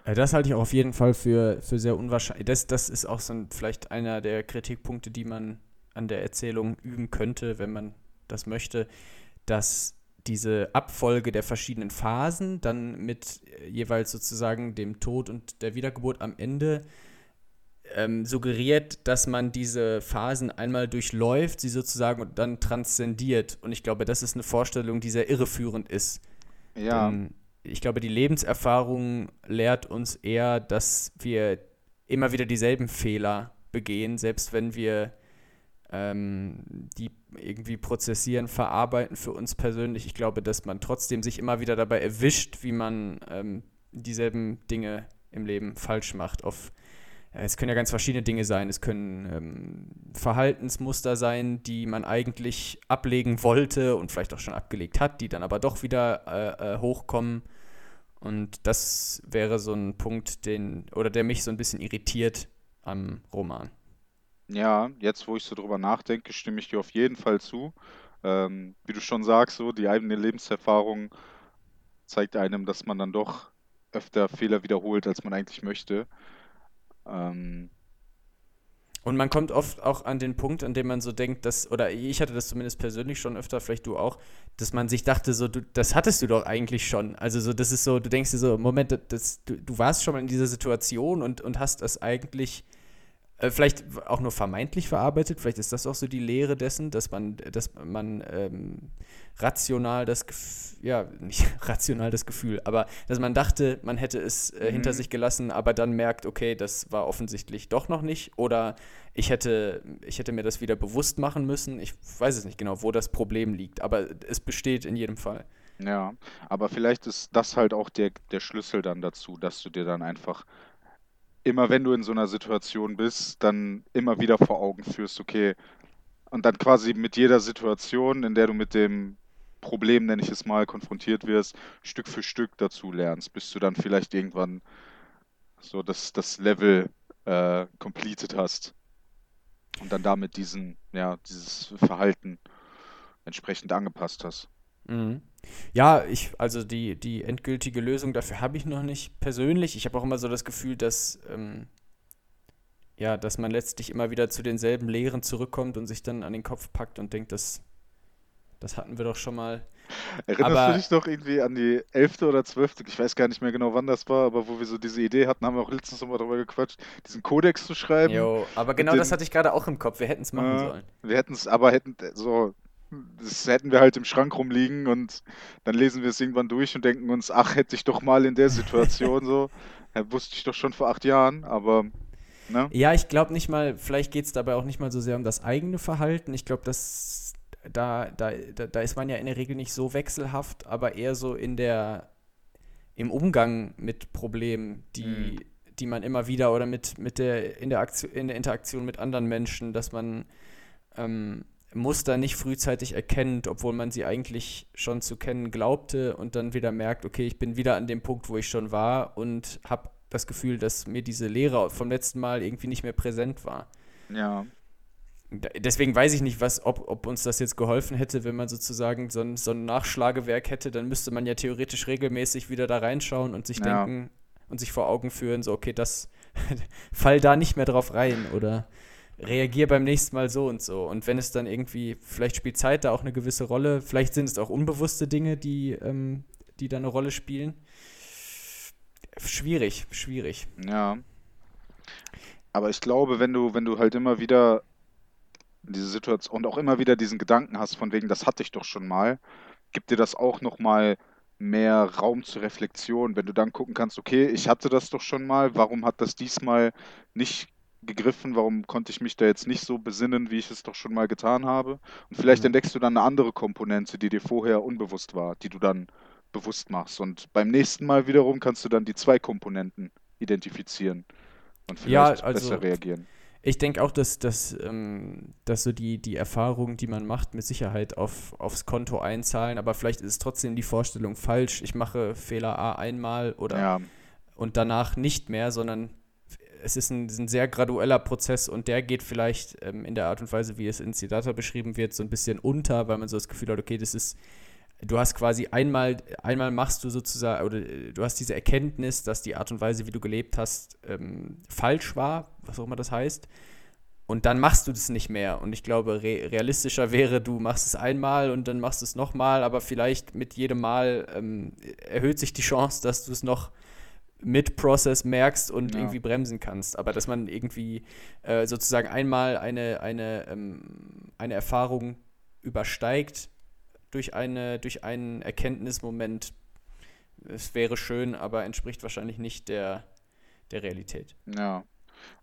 Äh, Das halte ich auch auf jeden Fall für, für sehr unwahrscheinlich. Das, das ist auch so ein, vielleicht einer der Kritikpunkte, die man an der Erzählung üben könnte, wenn man das möchte, dass diese Abfolge der verschiedenen Phasen dann mit äh, jeweils sozusagen dem Tod und der Wiedergeburt am Ende ähm, suggeriert, dass man diese Phasen einmal durchläuft, sie sozusagen und dann transzendiert. Und ich glaube, das ist eine Vorstellung, die sehr irreführend ist. Ja, Denn ich glaube, die Lebenserfahrung lehrt uns eher, dass wir immer wieder dieselben Fehler begehen, selbst wenn wir ähm, die irgendwie prozessieren, verarbeiten für uns persönlich. Ich glaube, dass man trotzdem sich immer wieder dabei erwischt, wie man ähm, dieselben Dinge im Leben falsch macht. Auf, äh, es können ja ganz verschiedene Dinge sein. Es können ähm, Verhaltensmuster sein, die man eigentlich ablegen wollte und vielleicht auch schon abgelegt hat, die dann aber doch wieder äh, äh, hochkommen. Und das wäre so ein Punkt, den, oder der mich so ein bisschen irritiert am Roman. Ja, jetzt wo ich so drüber nachdenke, stimme ich dir auf jeden Fall zu. Ähm, wie du schon sagst, so die eigene Lebenserfahrung zeigt einem, dass man dann doch öfter Fehler wiederholt, als man eigentlich möchte. Ähm, Und man kommt oft auch an den Punkt, an dem man so denkt, dass, oder ich hatte das zumindest persönlich schon öfter, vielleicht du auch, dass man sich dachte, so, du, das hattest du doch eigentlich schon. Also so, das ist so, du denkst dir so, Moment, das, du, du warst schon mal in dieser Situation und, und hast das eigentlich äh, vielleicht auch nur vermeintlich verarbeitet. Vielleicht ist das auch so die Lehre dessen, dass man, dass man ähm, rational das Gefühl, ja, nicht rational das Gefühl, aber dass man dachte, man hätte es äh, hinter Mhm. sich gelassen, aber dann merkt, okay, das war offensichtlich doch noch nicht. Oder ich hätte, ich hätte mir das wieder bewusst machen müssen. Ich weiß es nicht genau, wo das Problem liegt, aber es besteht in jedem Fall. ja, aber vielleicht ist das halt auch der, der Schlüssel dann dazu, dass du dir dann einfach immer, wenn du in so einer Situation bist, dann immer wieder vor Augen führst, okay, und dann quasi mit jeder Situation, in der du mit dem Problem, nenne ich es mal, konfrontiert wirst, Stück für Stück dazu lernst, bis du dann vielleicht irgendwann so das, das Level äh, completed hast und dann damit diesen, ja, dieses Verhalten entsprechend angepasst hast. Mhm. Ja, ich, also die, die endgültige Lösung dafür habe ich noch nicht persönlich. Ich habe auch immer so das Gefühl, dass, ähm, ja, dass man letztlich immer wieder zu denselben Lehren zurückkommt und sich dann an den Kopf packt und denkt, dass Das hatten wir doch schon mal. Erinnerst Aber- du dich noch irgendwie an die 11. oder 12., ich weiß gar nicht mehr genau, wann das war, aber wo wir so diese Idee hatten, haben wir auch letztens nochmal darüber gequatscht, diesen Kodex zu schreiben. Jo, aber genau den- das hatte ich gerade auch im Kopf. Wir hätten es machen Äh, sollen. Wir hätten es, aber hätten so, das hätten wir halt im Schrank rumliegen und dann lesen wir es irgendwann durch und denken uns, ach, hätte ich doch mal in der Situation so, ja, wusste ich doch schon vor acht Jahren, aber ne? Ja, ich glaube nicht mal, vielleicht geht es dabei auch nicht mal so sehr um das eigene Verhalten. Ich glaube, dass da, da, da, ist man ja in der Regel nicht so wechselhaft, aber eher so in der, im Umgang mit Problemen, die, Mhm. die man immer wieder oder mit, mit der, in der, Aktion, in der Interaktion mit anderen Menschen, dass man ähm, Muster nicht frühzeitig erkennt, obwohl man sie eigentlich schon zu kennen glaubte und dann wieder merkt, okay, ich bin wieder an dem Punkt, wo ich schon war und habe das Gefühl, dass mir diese Lehre vom letzten Mal irgendwie nicht mehr präsent war. Ja, Deswegen weiß ich nicht, was, ob, ob uns das jetzt geholfen hätte, wenn man sozusagen so ein, so ein Nachschlagewerk hätte, dann müsste man ja theoretisch regelmäßig wieder da reinschauen und sich Ja. denken und sich vor Augen führen, so, okay, das fall da nicht mehr drauf rein oder reagier beim nächsten Mal so und so. Und wenn es dann irgendwie, vielleicht spielt Zeit da auch eine gewisse Rolle, vielleicht sind es auch unbewusste Dinge, die, ähm, die da eine Rolle spielen. Schwierig, schwierig. ja. Aber ich glaube, wenn du, wenn du halt immer wieder diese Situation und auch immer wieder diesen Gedanken hast, von wegen, das hatte ich doch schon mal, gibt dir das auch nochmal mehr Raum zur Reflexion, wenn du dann gucken kannst, okay, ich hatte das doch schon mal, warum hat das diesmal nicht gegriffen, warum konnte ich mich da jetzt nicht so besinnen, wie ich es doch schon mal getan habe? Und vielleicht Mhm. entdeckst du dann eine andere Komponente, die dir vorher unbewusst war, die du dann bewusst machst. Und beim nächsten Mal wiederum kannst du dann die zwei Komponenten identifizieren und Ja, vielleicht also- besser reagieren. Ich denke auch, dass, dass, ähm, dass so die, die Erfahrungen, die man macht, mit Sicherheit auf, aufs Konto einzahlen, aber vielleicht ist trotzdem die Vorstellung falsch. Ich mache Fehler A einmal oder Ja, und danach nicht mehr, sondern es ist ein, ein sehr gradueller Prozess und der geht vielleicht ähm, in der Art und Weise, wie es in Siddhartha beschrieben wird, so ein bisschen unter, weil man so das Gefühl hat, okay, das ist, du hast quasi einmal, einmal machst du sozusagen, oder äh, du hast diese Erkenntnis, dass die Art und Weise, wie du gelebt hast, ähm, falsch war, was auch immer das heißt. Und dann machst du das nicht mehr. Und ich glaube, re realistischer wäre, du machst es einmal und dann machst du es nochmal, aber vielleicht mit jedem Mal ähm, erhöht sich die Chance, dass du es noch mit Process merkst und Ja. irgendwie bremsen kannst. Aber dass man irgendwie äh, sozusagen einmal eine, eine, ähm, eine Erfahrung übersteigt durch, eine, durch einen Erkenntnismoment, es wäre schön, aber entspricht wahrscheinlich nicht der, der Realität. ja,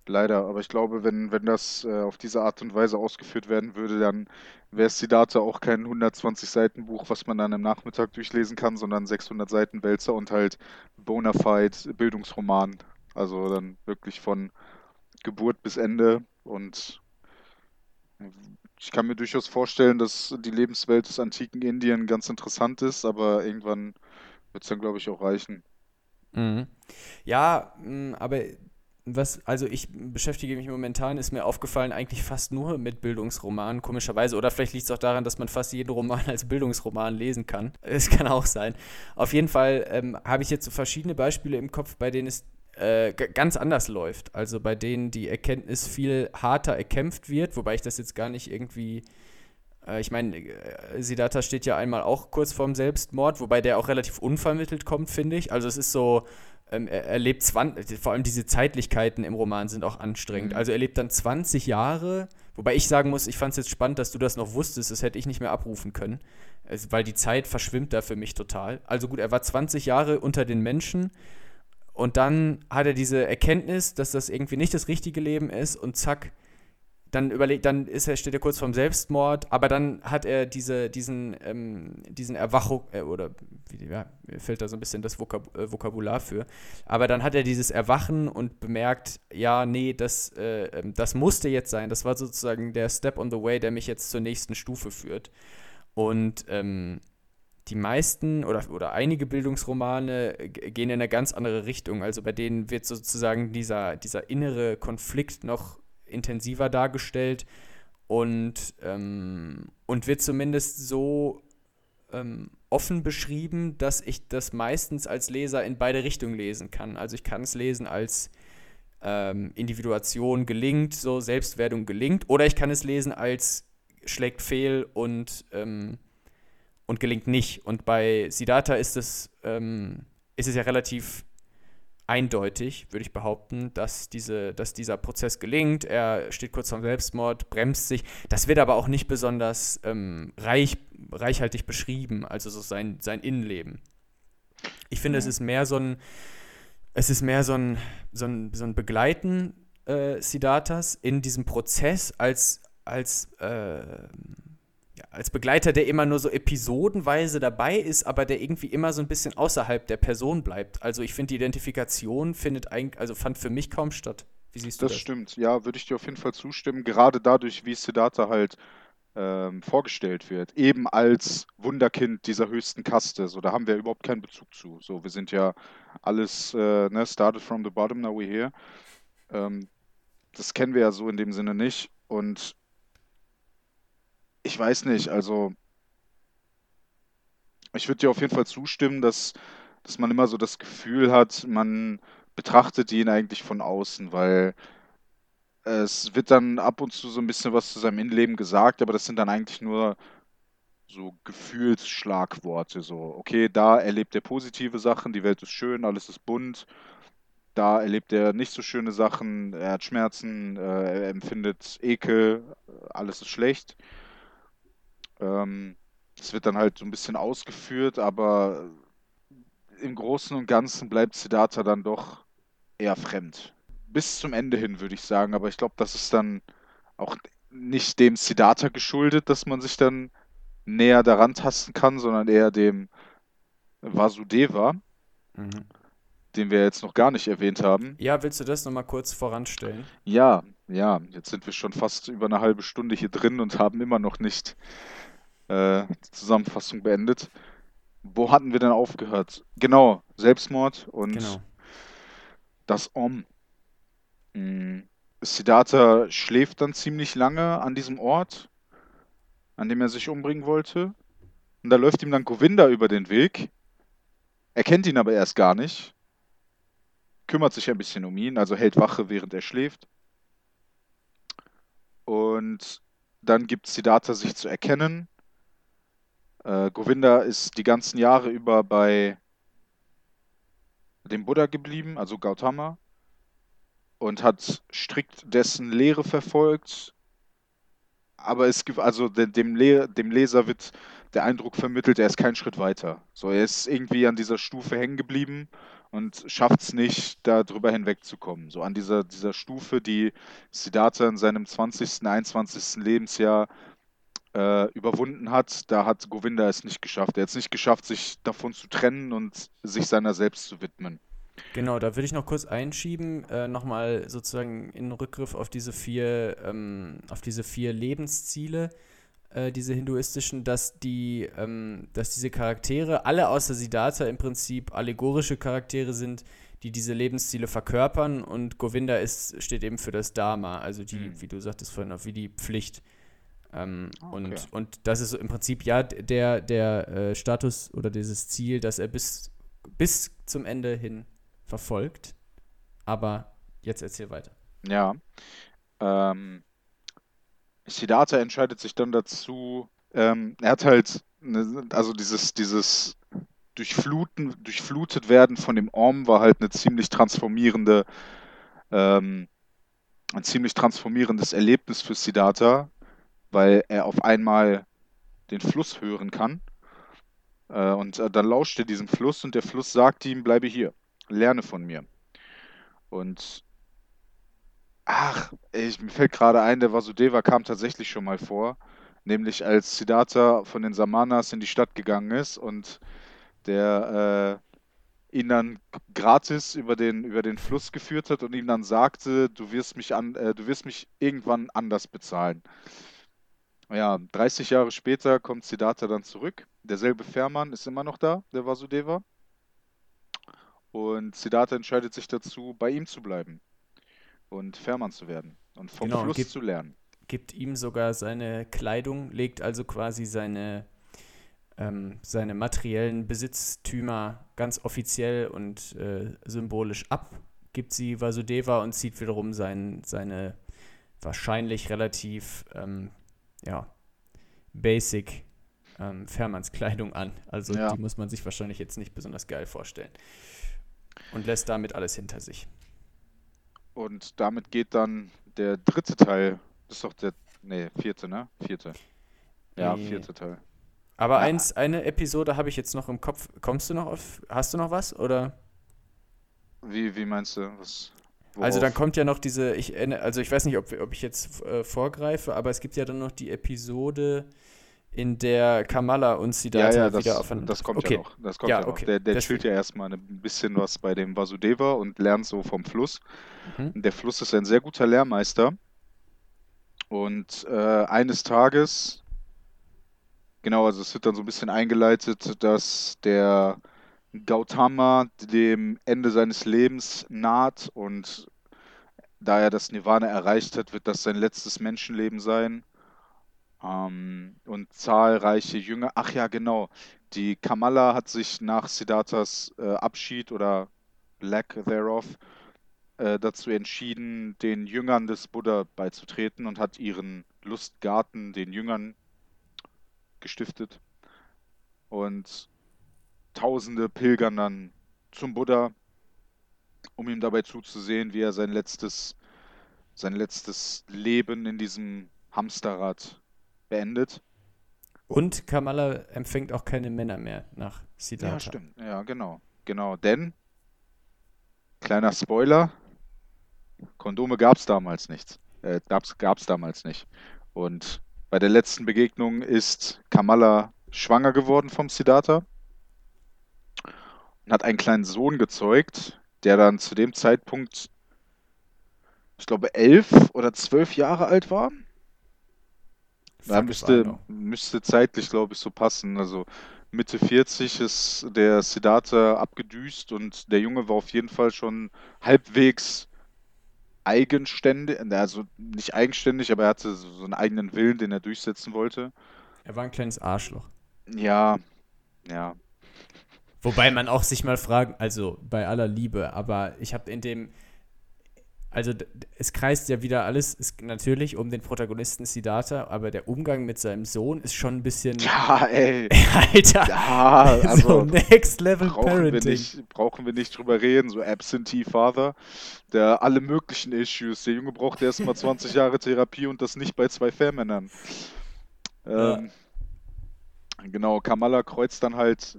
leider. Aber ich glaube, wenn, wenn das äh, auf diese Art und Weise ausgeführt werden würde, dann wäre Siddhartha auch kein 120-Seiten-Buch, was man dann im Nachmittag durchlesen kann, sondern 600 Seiten Wälzer und halt Bonafide Bildungsroman. Also dann wirklich von Geburt bis Ende. Und ich kann mir durchaus vorstellen, dass die Lebenswelt des antiken Indien ganz interessant ist, aber irgendwann wird es dann, glaube ich, auch reichen. Mhm. Ja, mh, aber was, also ich beschäftige mich momentan, ist mir aufgefallen, eigentlich fast nur mit Bildungsromanen, komischerweise. Oder vielleicht liegt es auch daran, dass man fast jeden Roman als Bildungsroman lesen kann. Es kann auch sein. Auf jeden Fall ähm, habe ich jetzt so verschiedene Beispiele im Kopf, bei denen es äh, ganz anders läuft. Also bei denen die Erkenntnis viel harter erkämpft wird, wobei ich das jetzt gar nicht irgendwie äh, ich meine, äh, Siddhartha steht ja einmal auch kurz vorm Selbstmord, wobei der auch relativ unvermittelt kommt, finde ich. Also es ist so, ähm, er, er lebt 20, vor allem diese Zeitlichkeiten im Roman sind auch anstrengend. Mhm. Also er lebt dann 20 Jahre, wobei ich sagen muss, ich fand es jetzt spannend, dass du das noch wusstest, das hätte ich nicht mehr abrufen können, es, weil die Zeit verschwimmt da für mich total. Also gut, er war 20 Jahre unter den Menschen und dann hat er diese Erkenntnis, dass das irgendwie nicht das richtige Leben ist und zack, dann überlegt, dann ist er, steht er kurz vorm Selbstmord, aber dann hat er diese, diesen, ähm, diesen Erwachung, äh, oder wie, ja, fällt da so ein bisschen das Vokab äh, Vokabular für, aber dann hat er dieses Erwachen und bemerkt, ja, nee, das, äh, ähm, das musste jetzt sein, das war sozusagen der Step on the way, der mich jetzt zur nächsten Stufe führt. Und ähm, die meisten oder, oder einige Bildungsromane g- gehen in eine ganz andere Richtung. Also bei denen wird sozusagen dieser, dieser innere Konflikt noch intensiver dargestellt und, ähm, und wird zumindest so ähm, offen beschrieben, dass ich das meistens als Leser in beide Richtungen lesen kann. Also ich kann es lesen als ähm, Individuation gelingt, so Selbstwerdung gelingt, oder ich kann es lesen als schlägt fehl und ähm, und gelingt nicht. Und bei Siddhartha ist es, ähm, ist es ja relativ eindeutig, würde ich behaupten, dass, diese, dass dieser Prozess gelingt. Er steht kurz vorm Selbstmord, bremst sich. Das wird aber auch nicht besonders ähm, reich, reichhaltig beschrieben, also so sein, sein Innenleben. Ich finde, mhm. es ist mehr so ein, es ist mehr so ein, so ein, so ein Begleiten äh, Siddharthas in diesem Prozess als, als äh, als Begleiter, der immer nur so episodenweise dabei ist, aber der irgendwie immer so ein bisschen außerhalb der Person bleibt. Also ich finde, die Identifikation findet eigentlich, also fand für mich kaum statt. Wie siehst du das? Das stimmt, ja, würde ich dir auf jeden Fall zustimmen. Gerade dadurch, wie Siddhartha halt ähm, vorgestellt wird, eben als Wunderkind dieser höchsten Kaste. So, da haben wir überhaupt keinen Bezug zu. So, wir sind ja alles, äh, ne, started from the bottom, now we're here. Ähm, das kennen wir ja so in dem Sinne nicht. Und ich weiß nicht, also ich würde dir auf jeden Fall zustimmen, dass, dass man immer so das Gefühl hat, man betrachtet ihn eigentlich von außen, weil es wird dann ab und zu so ein bisschen was zu seinem Innenleben gesagt, aber das sind dann eigentlich nur so Gefühlsschlagworte. So, okay, da erlebt er positive Sachen, die Welt ist schön, alles ist bunt. Da erlebt er nicht so schöne Sachen, er hat Schmerzen, äh, er empfindet Ekel, alles ist schlecht. Ähm, das wird dann halt so ein bisschen ausgeführt, aber im Großen und Ganzen bleibt Siddhartha dann doch eher fremd. Bis zum Ende hin, würde ich sagen, aber ich glaube, das ist dann auch nicht dem Siddhartha geschuldet, dass man sich dann näher daran tasten kann, sondern eher dem Vasudeva, mhm. den wir jetzt noch gar nicht erwähnt haben. Ja, willst du das nochmal kurz voranstellen? Ja, ja, jetzt sind wir schon fast über eine halbe Stunde hier drin und haben immer noch nicht äh, die Zusammenfassung beendet. Wo hatten wir denn aufgehört? Genau, Selbstmord und genau. das Om. Mhm. Siddhartha schläft dann ziemlich lange an diesem Ort, an dem er sich umbringen wollte. Und da läuft ihm dann Govinda über den Weg. Er kennt ihn aber erst gar nicht. Kümmert sich ein bisschen um ihn, also hält Wache, während er schläft. Und dann gibt Siddhartha sich zu erkennen äh, Govinda ist die ganzen Jahre über bei dem Buddha geblieben, also Gautama, und hat strikt dessen Lehre verfolgt. Aber es gibt, also dem, Le dem Leser wird der Eindruck vermittelt, er ist keinen Schritt weiter. So, er ist irgendwie an dieser Stufe hängen geblieben und schafft es nicht, da drüber hinwegzukommen. So an dieser, dieser Stufe, die Siddhartha in seinem 20., 21. Lebensjahr äh, überwunden hat, da hat Govinda es nicht geschafft. Er hat es nicht geschafft, sich davon zu trennen und sich seiner selbst zu widmen. Genau, da würde ich noch kurz einschieben, äh, nochmal sozusagen in Rückgriff auf diese vier, ähm, auf diese vier Lebensziele, äh, diese hinduistischen, dass die, ähm, dass diese Charaktere, alle außer Siddhartha im Prinzip allegorische Charaktere sind, die diese Lebensziele verkörpern und Govinda ist, steht eben für das Dharma, also die, mhm. wie du sagtest vorhin, auch wie die Pflicht. Ähm, ah, okay. und, und das ist im Prinzip ja der, der äh, Status oder dieses Ziel, das er bis, bis zum Ende hin verfolgt. Aber jetzt erzähl weiter. Ja. Ähm, Siddhartha entscheidet sich dann dazu, ähm, er hat halt, ne, also dieses, dieses Durchfluten, durchflutet werden von dem Orm war halt eine ziemlich transformierende, ähm, ein ziemlich transformierendes Erlebnis für Siddhartha, weil er auf einmal den Fluss hören kann. Äh, und äh, dann lauscht er diesem Fluss und der Fluss sagt ihm, bleibe hier, lerne von mir. Und ach, ich, mir fällt gerade ein, der Vasudeva kam tatsächlich schon mal vor, nämlich als Siddhartha von den Samanas in die Stadt gegangen ist und der äh, ihn dann gratis über den, über den Fluss geführt hat und ihm dann sagte, du wirst mich an, äh, du wirst mich irgendwann anders bezahlen. Ja, 30 Jahre später kommt Siddhartha dann zurück. Derselbe Fährmann ist immer noch da, der Vasudeva. Und Siddhartha entscheidet sich dazu, bei ihm zu bleiben und Fährmann zu werden und vom genau, Fluss gibt, zu lernen. Gibt ihm sogar seine Kleidung, legt also quasi seine, ähm, seine materiellen Besitztümer ganz offiziell und äh, symbolisch ab, gibt sie Vasudeva und zieht wiederum sein, seine wahrscheinlich relativ ähm, ja, basic ähm, Fährmannskleidung an. Also Ja. die muss man sich wahrscheinlich jetzt nicht besonders geil vorstellen. Und lässt damit alles hinter sich. Und damit geht dann der dritte Teil. Das ist doch der. Nee, vierte, ne? Vierte. Ja, Nee. vierte Teil. Aber Ja. eins, eine Episode habe ich jetzt noch im Kopf. Kommst du noch auf? Hast du noch was? Oder? Wie, wie meinst du? Was, Also dann worauf? kommt ja noch diese, ich, also ich weiß nicht, ob, ob ich jetzt äh, vorgreife, aber es gibt ja dann noch die Episode, in der Kamala und Ja, Siddhartha ja, das, wieder aufeinander. das kommt okay. ja noch. Das kommt Ja, ja, noch. okay. Der, der Deswegen. chillt ja erstmal ein bisschen was bei dem Vasudeva und lernt so vom Fluss. Mhm. Der Fluss ist ein sehr guter Lehrmeister. Und äh, eines Tages, genau, also es wird dann so ein bisschen eingeleitet, dass der Gautama dem Ende seines Lebens naht und da er das Nirvana erreicht hat, wird das sein letztes Menschenleben sein. Ähm, und zahlreiche Jünger, ach ja, genau, die Kamala hat sich nach Siddharthas äh, Abschied oder Lack thereof äh, dazu entschieden, den Jüngern des Buddha beizutreten und hat ihren Lustgarten den Jüngern gestiftet. Und Tausende pilgern dann zum Buddha, um ihm dabei zuzusehen, wie er sein letztes, sein letztes Leben in diesem Hamsterrad beendet. Und Kamala empfängt auch keine Männer mehr nach Siddhartha. Ja, stimmt. Ja, genau. Genau, denn, kleiner Spoiler, Kondome gab es damals nicht. Äh, gab's, gab's damals nicht. Und bei der letzten Begegnung ist Kamala schwanger geworden vom Siddhartha und hat einen kleinen Sohn gezeugt, der dann zu dem Zeitpunkt, ich glaube, elf oder zwölf Jahre alt war. I müsste, müsste zeitlich, glaube ich, so passen. Also Mitte 40 ist der Siddhartha abgedüst und der Junge war auf jeden Fall schon halbwegs eigenständig, also nicht eigenständig, aber er hatte so einen eigenen Willen, den er durchsetzen wollte. Er war ein kleines Arschloch. Ja, ja, Wobei man auch sich mal fragen, also bei aller Liebe, aber ich habe in dem, also es kreist ja wieder alles, ist natürlich um den Protagonisten Siddhartha, aber der Umgang mit seinem Sohn ist schon ein bisschen, ja, ey, Alter, ja, so also Next Level brauchen wir Parenting. nicht, brauchen wir nicht drüber reden, so Absentee Father, der alle möglichen Issues, der Junge braucht erstmal 20 Jahre Therapie und das nicht bei zwei Fährmännern. Ja. Ähm, genau, Kamala kreuzt dann halt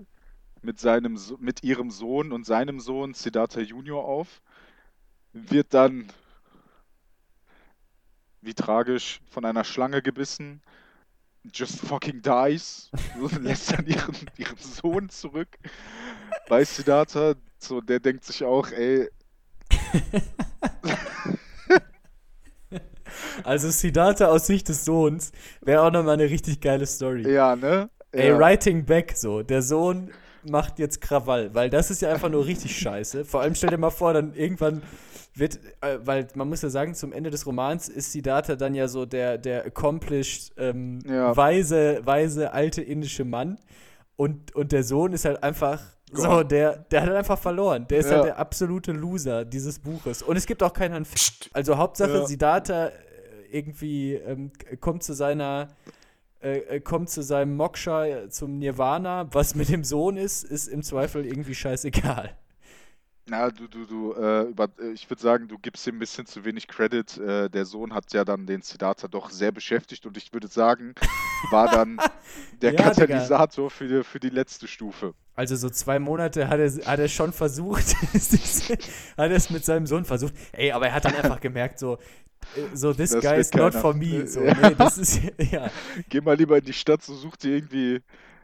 mit seinem, mit ihrem Sohn und seinem Sohn Siddhartha Junior auf, wird dann, wie tragisch, von einer Schlange gebissen, just fucking dies, lässt dann ihren, ihren Sohn zurück bei Siddhartha. So, der denkt sich auch, ey, Also Siddhartha aus Sicht des Sohns wäre auch nochmal eine richtig geile Story. ja, ne? Ey, Ja. writing back so, der Sohn macht jetzt Krawall, weil das ist ja einfach nur richtig scheiße. Vor allem stell dir mal vor, dann irgendwann wird, äh, weil man muss ja sagen, zum Ende des Romans ist Siddhartha dann ja so der, der accomplished, ähm, Ja. weise, weise, alte indische Mann und, und der Sohn ist halt einfach so, der, der hat halt einfach verloren. Der ist Ja. halt der absolute Loser dieses Buches. Und es gibt auch keinen Film. Also Hauptsache, Ja. Siddhartha äh, irgendwie ähm, kommt zu seiner äh, äh, kommt zu seinem Moksha, äh, zum Nirvana. Was mit dem Sohn ist, ist im Zweifel irgendwie scheißegal. Na, du, du, du, äh, über, äh, ich würde sagen, du gibst ihm ein bisschen zu wenig Credit. Äh, der Sohn hat ja dann den Siddhartha doch sehr beschäftigt und ich würde sagen, war dann der Ja, Digga. Katalysator für die, für die letzte Stufe. Also so zwei Monate hat er, hat er schon versucht, hat er es mit seinem Sohn versucht. Ey, aber er hat dann einfach gemerkt, so, äh, so this Das guy is not keiner. for me. So, Ja. nee, das ist, ja, Geh mal lieber in die Stadt, so such dir irgendwie,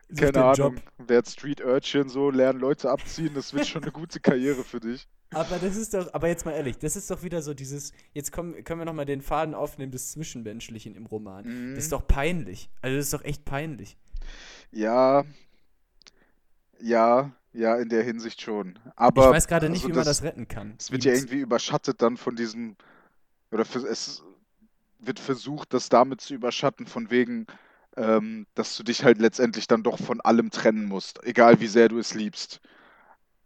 such keine Ahnung, werd Street Urchin, so, lern Leute abziehen, das wird schon eine gute Karriere für dich. Aber das ist doch, aber jetzt mal ehrlich, das ist doch wieder so dieses, jetzt kommen, können wir nochmal den Faden aufnehmen des Zwischenmenschlichen im Roman. Mhm. Das ist doch peinlich. Also das ist doch echt peinlich. Ja, ja, ja, in der Hinsicht schon. Aber ich weiß gerade nicht, also wie man das- das retten kann. Es wird ja irgendwie überschattet dann von diesem, oder für, es wird versucht, das damit zu überschatten, von wegen, ähm, dass du dich halt letztendlich dann doch von allem trennen musst, egal wie sehr du es liebst.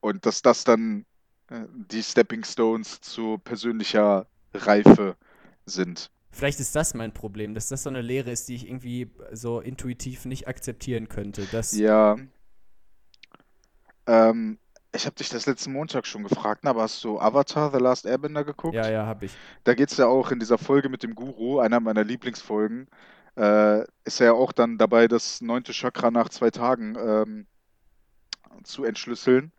Und dass das dann äh, die Stepping Stones zu persönlicher Reife sind. Vielleicht ist das mein Problem, dass das so eine Lehre ist, die ich irgendwie so intuitiv nicht akzeptieren könnte. Dass Ja. Ähm, ich habe dich das letzten Montag schon gefragt, ne, aber hast du Avatar, The Last Airbender geguckt? ja, ja, habe ich. Da geht es ja auch in dieser Folge mit dem Guru, einer meiner Lieblingsfolgen, äh, ist er ja auch dann dabei, das neunte Chakra nach zwei Tagen ähm, zu entschlüsseln.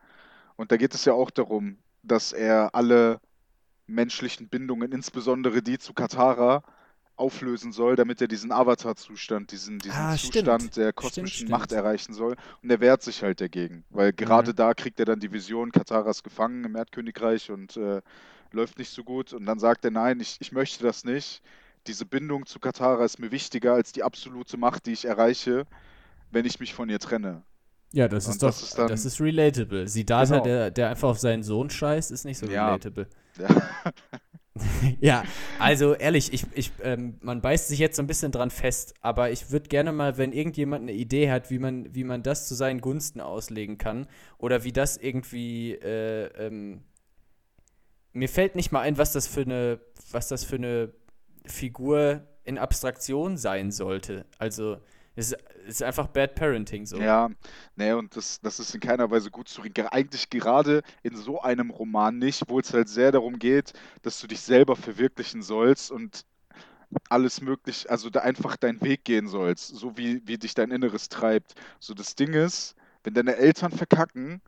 Und da geht es ja auch darum, dass er alle menschlichen Bindungen, insbesondere die zu Katara, auflösen soll, damit er diesen Avatar-Zustand, diesen, diesen Ah, Zustand stimmt. der Stimmt, kosmischen Macht stimmt. erreichen soll. Und er wehrt sich halt dagegen, weil gerade Mhm. da kriegt er dann die Vision, Katara ist gefangen im Erdkönigreich und äh, läuft nicht so gut. Und dann sagt er, nein, ich, ich möchte das nicht. Diese Bindung zu Katara ist mir wichtiger als die absolute Macht, die ich erreiche, wenn ich mich von ihr trenne. Ja, das ist Und doch, das ist dann- das ist relatable. Siddhartha, Genau. der, der einfach auf seinen Sohn scheißt, ist nicht so Ja. relatable. Ja. Ja, also ehrlich, ich, ich, ähm, man beißt sich jetzt so ein bisschen dran fest, aber ich würde gerne mal, wenn irgendjemand eine Idee hat, wie man, wie man das zu seinen Gunsten auslegen kann oder wie das irgendwie, äh, ähm, mir fällt nicht mal ein, was das für eine, was das für eine Figur in Abstraktion sein sollte. Also es ist, einfach Bad Parenting so. Ja, ne, und das, das ist in keiner Weise gut zu reden. Eigentlich gerade in so einem Roman nicht, wo es halt sehr darum geht, dass du dich selber verwirklichen sollst und alles möglich, also da einfach deinen Weg gehen sollst, so wie, wie dich dein Inneres treibt. So das Ding ist, wenn deine Eltern verkacken,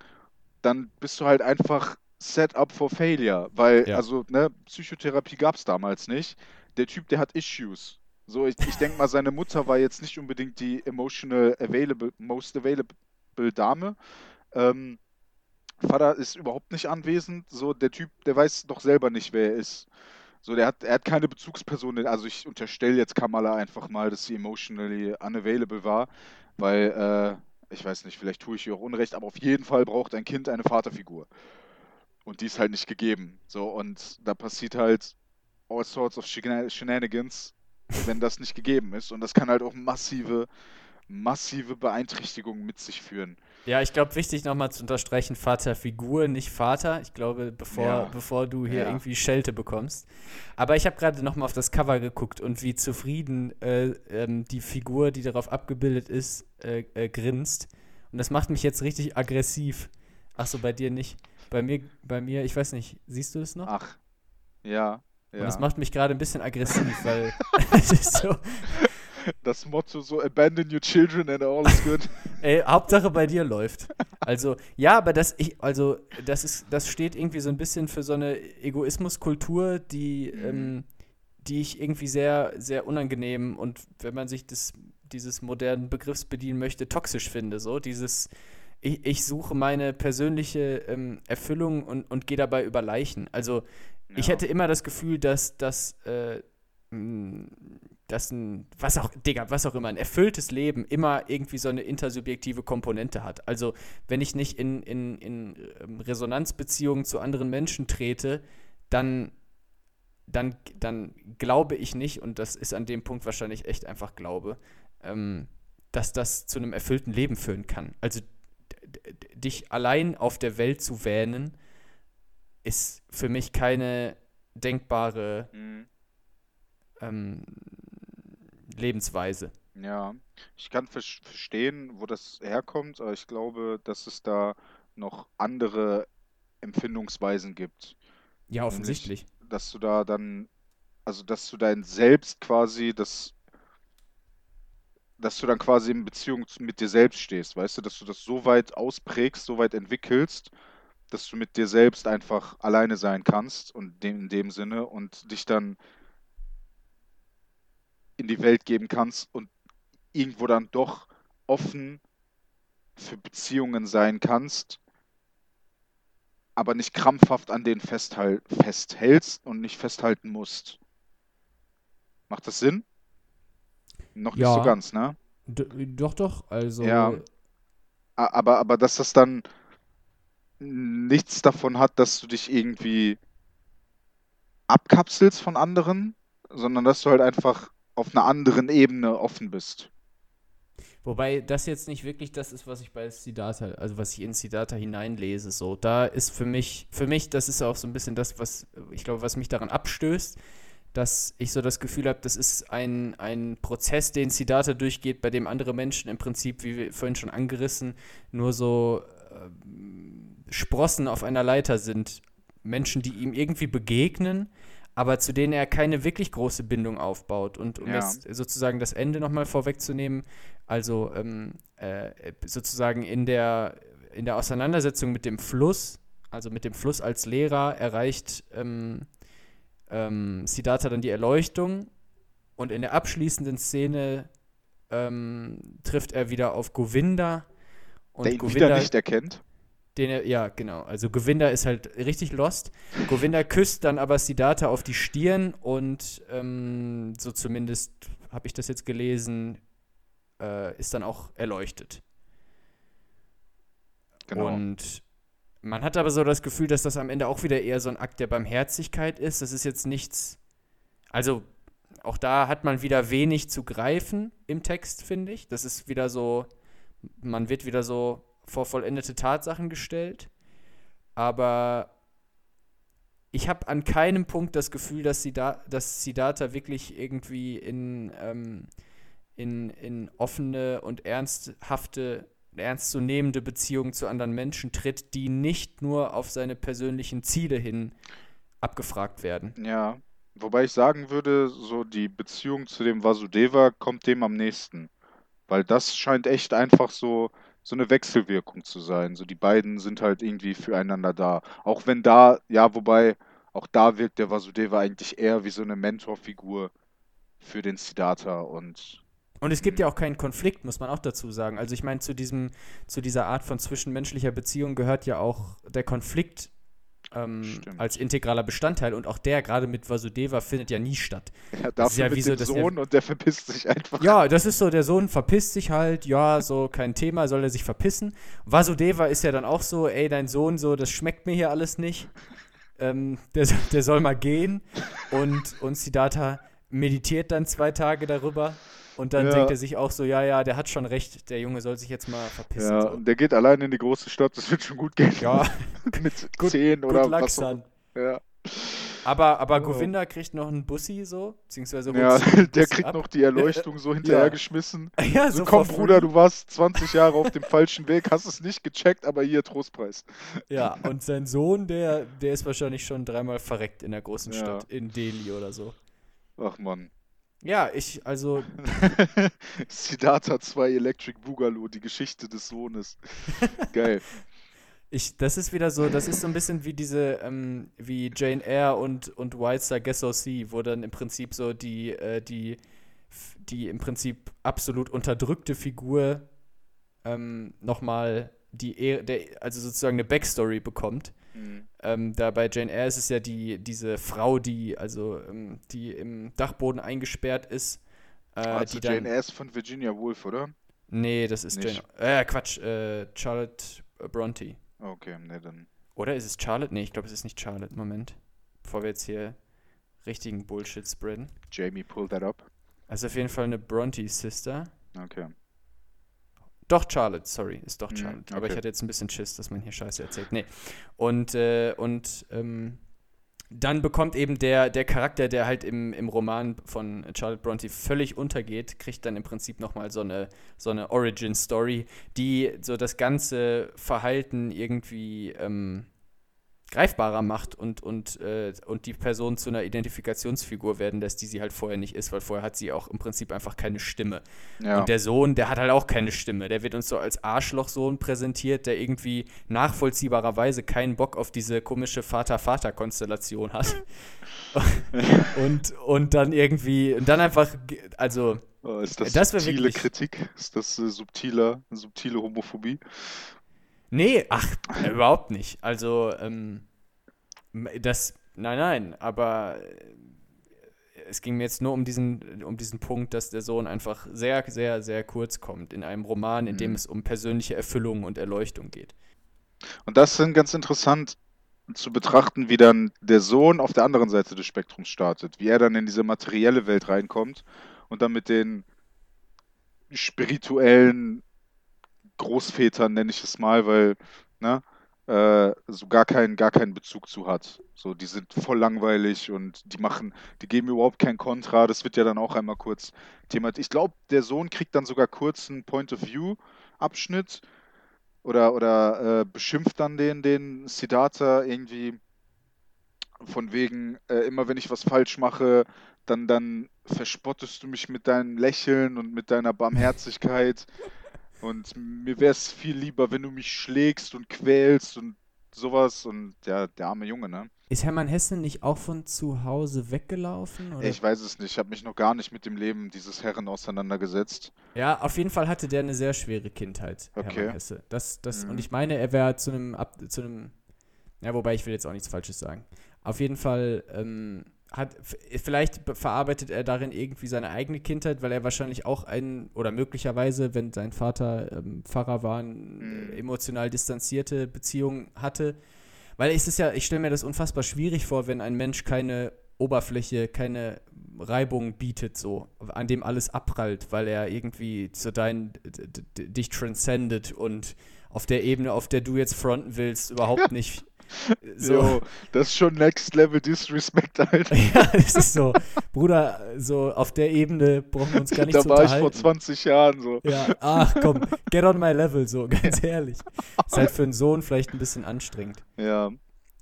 dann bist du halt einfach set up for failure, weil, Ja. also, ne, Psychotherapie gab es damals nicht. Der Typ, der hat Issues. So, ich, ich denke mal, seine Mutter war jetzt nicht unbedingt die emotional available, most available Dame. Ähm, Vater ist überhaupt nicht anwesend. So, der Typ, der weiß doch selber nicht, wer er ist. So, der hat, er hat keine Bezugsperson. Also ich unterstelle jetzt Kamala einfach mal, dass sie emotionally unavailable war, weil, äh, ich weiß nicht, vielleicht tue ich ihr auch Unrecht, aber auf jeden Fall braucht ein Kind eine Vaterfigur. Und die ist halt nicht gegeben. So, und da passiert halt all sorts of Shenan- Shenanigans, wenn das nicht gegeben ist. Und das kann halt auch massive, massive Beeinträchtigungen mit sich führen. Ja, ich glaube, wichtig nochmal zu unterstreichen, Vaterfigur, nicht Vater. Ich glaube, bevor, Ja. bevor du hier Ja. irgendwie Schelte bekommst. Aber ich habe gerade nochmal auf das Cover geguckt und wie zufrieden äh, ähm, die Figur, die darauf abgebildet ist, äh, äh, grinst. Und das macht mich jetzt richtig aggressiv. Ach so, bei dir nicht. Bei mir, bei mir, ich weiß nicht, siehst du es noch? Ach, ja, Und ja. das macht mich gerade ein bisschen aggressiv, weil es ist so, Das Motto so, abandon your children and all is good. Ey, Hauptsache bei dir läuft. Also, ja, aber das, ich, also, das ist, das steht irgendwie so ein bisschen für so eine Egoismuskultur, die, Mhm. ähm, die ich irgendwie sehr, sehr unangenehm und wenn man sich des, dieses modernen Begriffs bedienen möchte, toxisch finde. So, dieses, ich, ich suche meine persönliche ähm, Erfüllung und, und gehe dabei über Leichen. Also, ich Ja. hätte immer das Gefühl, dass, dass, äh, dass ein, was auch, Digga, was auch immer, ein erfülltes Leben immer irgendwie so eine intersubjektive Komponente hat. Also, wenn ich nicht in, in, in ähm, Resonanzbeziehungen zu anderen Menschen trete, dann, dann, dann glaube ich nicht, und das ist an dem Punkt wahrscheinlich echt einfach Glaube, ähm, dass das zu einem erfüllten Leben führen kann. Also, dich allein auf der Welt zu wähnen, ist für mich keine denkbare Mhm. ähm, Lebensweise. Ja, ich kann ver verstehen, wo das herkommt, aber ich glaube, dass es da noch andere Empfindungsweisen gibt. Ja, Nämlich, offensichtlich. dass du da dann, also dass du dein Selbst quasi, das, dass du dann quasi in Beziehung zu- mit dir selbst stehst, weißt du, dass du das so weit ausprägst, so weit entwickelst, dass du mit dir selbst einfach alleine sein kannst und in dem Sinne und dich dann in die Welt geben kannst und irgendwo dann doch offen für Beziehungen sein kannst, aber nicht krampfhaft an denen festhältst und nicht festhalten musst. Macht das Sinn? Noch nicht so Ja, ganz, ne? d doch, doch. Also, Ja, aber, aber dass das dann nichts davon hat, dass du dich irgendwie abkapselst von anderen, sondern dass du halt einfach auf einer anderen Ebene offen bist. wobei das jetzt nicht wirklich das ist, was ich bei Siddhartha, also was ich in Siddhartha hineinlese. So, da ist für mich, für mich, das ist auch so ein bisschen das, was ich glaube, was mich daran abstößt, dass ich so das Gefühl habe, das ist ein, ein Prozess, den Siddhartha durchgeht, bei dem andere Menschen im Prinzip, wie wir vorhin schon angerissen, nur so äh, Sprossen auf einer Leiter sind. Menschen, die ihm irgendwie begegnen, aber zu denen er keine wirklich große Bindung aufbaut. Und um Ja. jetzt sozusagen das Ende nochmal vorwegzunehmen, also ähm, äh, sozusagen in der, in der Auseinandersetzung mit dem Fluss, also mit dem Fluss als Lehrer, erreicht ähm, ähm, Siddhartha dann die Erleuchtung und in der abschließenden Szene ähm, trifft er wieder auf Govinda. Und Der ihn Govinda, wieder nicht erkennt. Den er, ja, genau. Also Govinda ist halt richtig lost. Govinda küsst dann aber Siddhartha auf die Stirn und ähm, so zumindest habe ich das jetzt gelesen, äh, ist dann auch erleuchtet. Genau. Und man hat aber so das Gefühl, dass das am Ende auch wieder eher so ein Akt der Barmherzigkeit ist. Das ist jetzt nichts. Also, auch da hat man wieder wenig zu greifen im Text, finde ich. Das ist wieder so. Man wird wieder so vor vollendete Tatsachen gestellt. Aber ich habe an keinem Punkt das Gefühl, dass, Siddha dass Siddhartha wirklich irgendwie in, ähm, in, in offene und ernsthafte, ernstzunehmende Beziehungen zu anderen Menschen tritt, die nicht nur auf seine persönlichen Ziele hin abgefragt werden. Ja, wobei ich sagen würde, so die Beziehung zu dem Vasudeva kommt dem am nächsten. Weil das scheint echt einfach so, so eine Wechselwirkung zu sein. So die beiden sind halt irgendwie füreinander da. Auch wenn da, ja, wobei, auch da wirkt der Vasudeva eigentlich eher wie so eine Mentorfigur für den Siddhartha und Und es gibt ja auch keinen Konflikt, muss man auch dazu sagen. Also ich meine, zu diesem, zu dieser Art von zwischenmenschlicher Beziehung gehört ja auch der Konflikt ähm, als integraler Bestandteil und auch der gerade mit Vasudeva findet ja nie statt. ja, Das ist dafür ja mit wie so, dass er- Sohn und der verpisst sich einfach. Ja, das ist so, der Sohn verpisst sich halt, ja, so kein Thema, soll er sich verpissen. Vasudeva ist ja dann auch so, ey, dein Sohn, so, das schmeckt mir hier alles nicht. Ähm, der, der soll mal gehen. Und, und Siddhartha meditiert dann zwei Tage darüber. Und dann Ja. denkt er sich auch so, ja, ja, der hat schon recht, der Junge soll sich jetzt mal verpissen. Ja, so. und der geht allein in die große Stadt, das wird schon gut gehen. ja Mit Good- 10 good oder was auch. Ja. Aber, aber Oh. Govinda kriegt noch einen Bussi so, beziehungsweise Ja, der kriegt ab. noch die Erleuchtung so hinterhergeschmissen. Ja, So, so komm, Bruder, du warst 20 Jahre auf dem falschen Weg, hast es nicht gecheckt, aber hier Trostpreis. Ja, und sein Sohn, der, der ist wahrscheinlich schon dreimal verreckt in der großen Ja. Stadt, in Delhi oder so. Ach Mann. Ja, ich, also, Siddhartha 2 Electric Boogaloo, die Geschichte des Sohnes. Geil. ich, das ist wieder so, das ist so ein bisschen wie diese, ähm, wie Jane Eyre und, und White Star Guess or See, wo dann im Prinzip so die, äh, die, die im Prinzip absolut unterdrückte Figur ähm, nochmal die, Ehre- der, also sozusagen eine Backstory bekommt. Mhm. Ähm, da bei Jane Eyre ist es ja die, diese Frau, die, also, ähm, die im Dachboden eingesperrt ist. Äh, Also die Jane Eyre ist von Virginia Woolf, oder? Nee, das ist Nicht. Jane. Äh, Quatsch, äh, Charlotte Bronte. Okay, ne, dann. Oder ist es Charlotte? Nee, ich glaube, es ist nicht Charlotte. Moment. Bevor wir jetzt hier richtigen Bullshit spreaden. Jamie, pull that up. Also auf jeden Fall eine Bronte-Sister. Okay. Doch, Charlotte, sorry, ist doch Mhm, Charlotte. Aber ich okay. hatte jetzt ein bisschen Schiss, dass man hier Scheiße erzählt. Nee. Und, äh, und ähm, dann bekommt eben der, der Charakter, der halt im, im Roman von Charlotte Bronte völlig untergeht, kriegt dann im Prinzip nochmal so eine, so eine Origin-Story, die so das ganze Verhalten irgendwie ähm, greifbarer macht und, und, äh, und die Person zu einer Identifikationsfigur werden lässt, die sie halt vorher nicht ist, weil vorher hat sie auch im Prinzip einfach keine Stimme. Ja. Und der Sohn, der hat halt auch keine Stimme. Der wird uns so als Arschlochsohn präsentiert, der irgendwie nachvollziehbarerweise keinen Bock auf diese komische Vater-Vater-Konstellation hat. und, und dann irgendwie, und dann einfach, also, Oh, ist das, das subtile wirklich- Kritik? Ist das äh, subtiler, subtile Homophobie? Nee, ach, überhaupt nicht. Also, ähm, das, nein, nein, aber äh, es ging mir jetzt nur um diesen, um diesen Punkt, dass der Sohn einfach sehr, sehr, sehr kurz kommt in einem Roman, in dem Mhm. es um persönliche Erfüllung und Erleuchtung geht. Und das ist ganz interessant zu betrachten, wie dann der Sohn auf der anderen Seite des Spektrums startet, wie er dann in diese materielle Welt reinkommt und dann mit den spirituellen Großvätern, nenne ich es mal, weil, ne, äh, so gar keinen, gar keinen Bezug zu hat. So, die sind voll langweilig und die machen, die geben überhaupt kein Kontra. Das wird ja dann auch einmal kurz thematisiert. Ich glaube, der Sohn kriegt dann sogar kurz einen Point-of-View-Abschnitt oder, oder äh, beschimpft dann den, den Siddhartha irgendwie von wegen, äh, immer wenn ich was falsch mache, dann, dann verspottest du mich mit deinem Lächeln und mit deiner Barmherzigkeit. Und mir wäre es viel lieber, wenn du mich schlägst und quälst und sowas. Und ja, der arme Junge, ne? Ist Hermann Hesse nicht auch von zu Hause weggelaufen? Oder? Ich weiß es nicht. Ich habe mich noch gar nicht mit dem Leben dieses Herren auseinandergesetzt. Ja, auf jeden Fall hatte der eine sehr schwere Kindheit, Okay. Hermann Hesse. Das, das, Mhm. Und ich meine, er wäre zu einem, Ab- zu einem, ja, wobei ich will jetzt auch nichts Falsches sagen. Auf jeden Fall ähm, hat, vielleicht be- verarbeitet er darin irgendwie seine eigene Kindheit, weil er wahrscheinlich auch ein, oder möglicherweise, wenn sein Vater ähm, Pfarrer war, eine Mhm. emotional distanzierte Beziehung hatte. Weil es ist ja, ich stelle mir das unfassbar schwierig vor, wenn ein Mensch keine Oberfläche, keine Reibung bietet, so, an dem alles abprallt, weil er irgendwie zu dein, dich transcendet und auf der Ebene, auf der du jetzt fronten willst, überhaupt nicht so. Jo, das ist schon Next Level Disrespect, Alter. Ja, es ist so, Bruder, so auf der Ebene brauchen wir uns gar nicht Da zu war ich vor unterhalten. 20 Jahren so. Ja, ach komm, get on my level, so, ganz ehrlich. Ist halt für einen Sohn vielleicht ein bisschen anstrengend. Ja,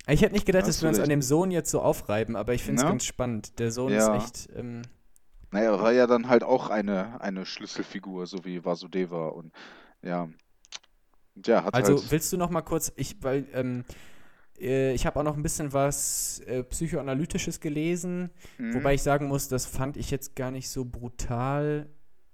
Ich hätte nicht gedacht, dass wir uns an dem Sohn jetzt so aufreiben, aber ich finde es ganz spannend. Der Sohn Ja. ist echt, ähm, naja, war ja dann halt auch eine, eine Schlüsselfigur, so wie Vasudeva und ja. Ja, hat also halt. willst du noch mal kurz, ich, weil, ähm, äh, ich habe auch noch ein bisschen was äh, Psychoanalytisches gelesen, Mhm. wobei ich sagen muss, das fand ich jetzt gar nicht so brutal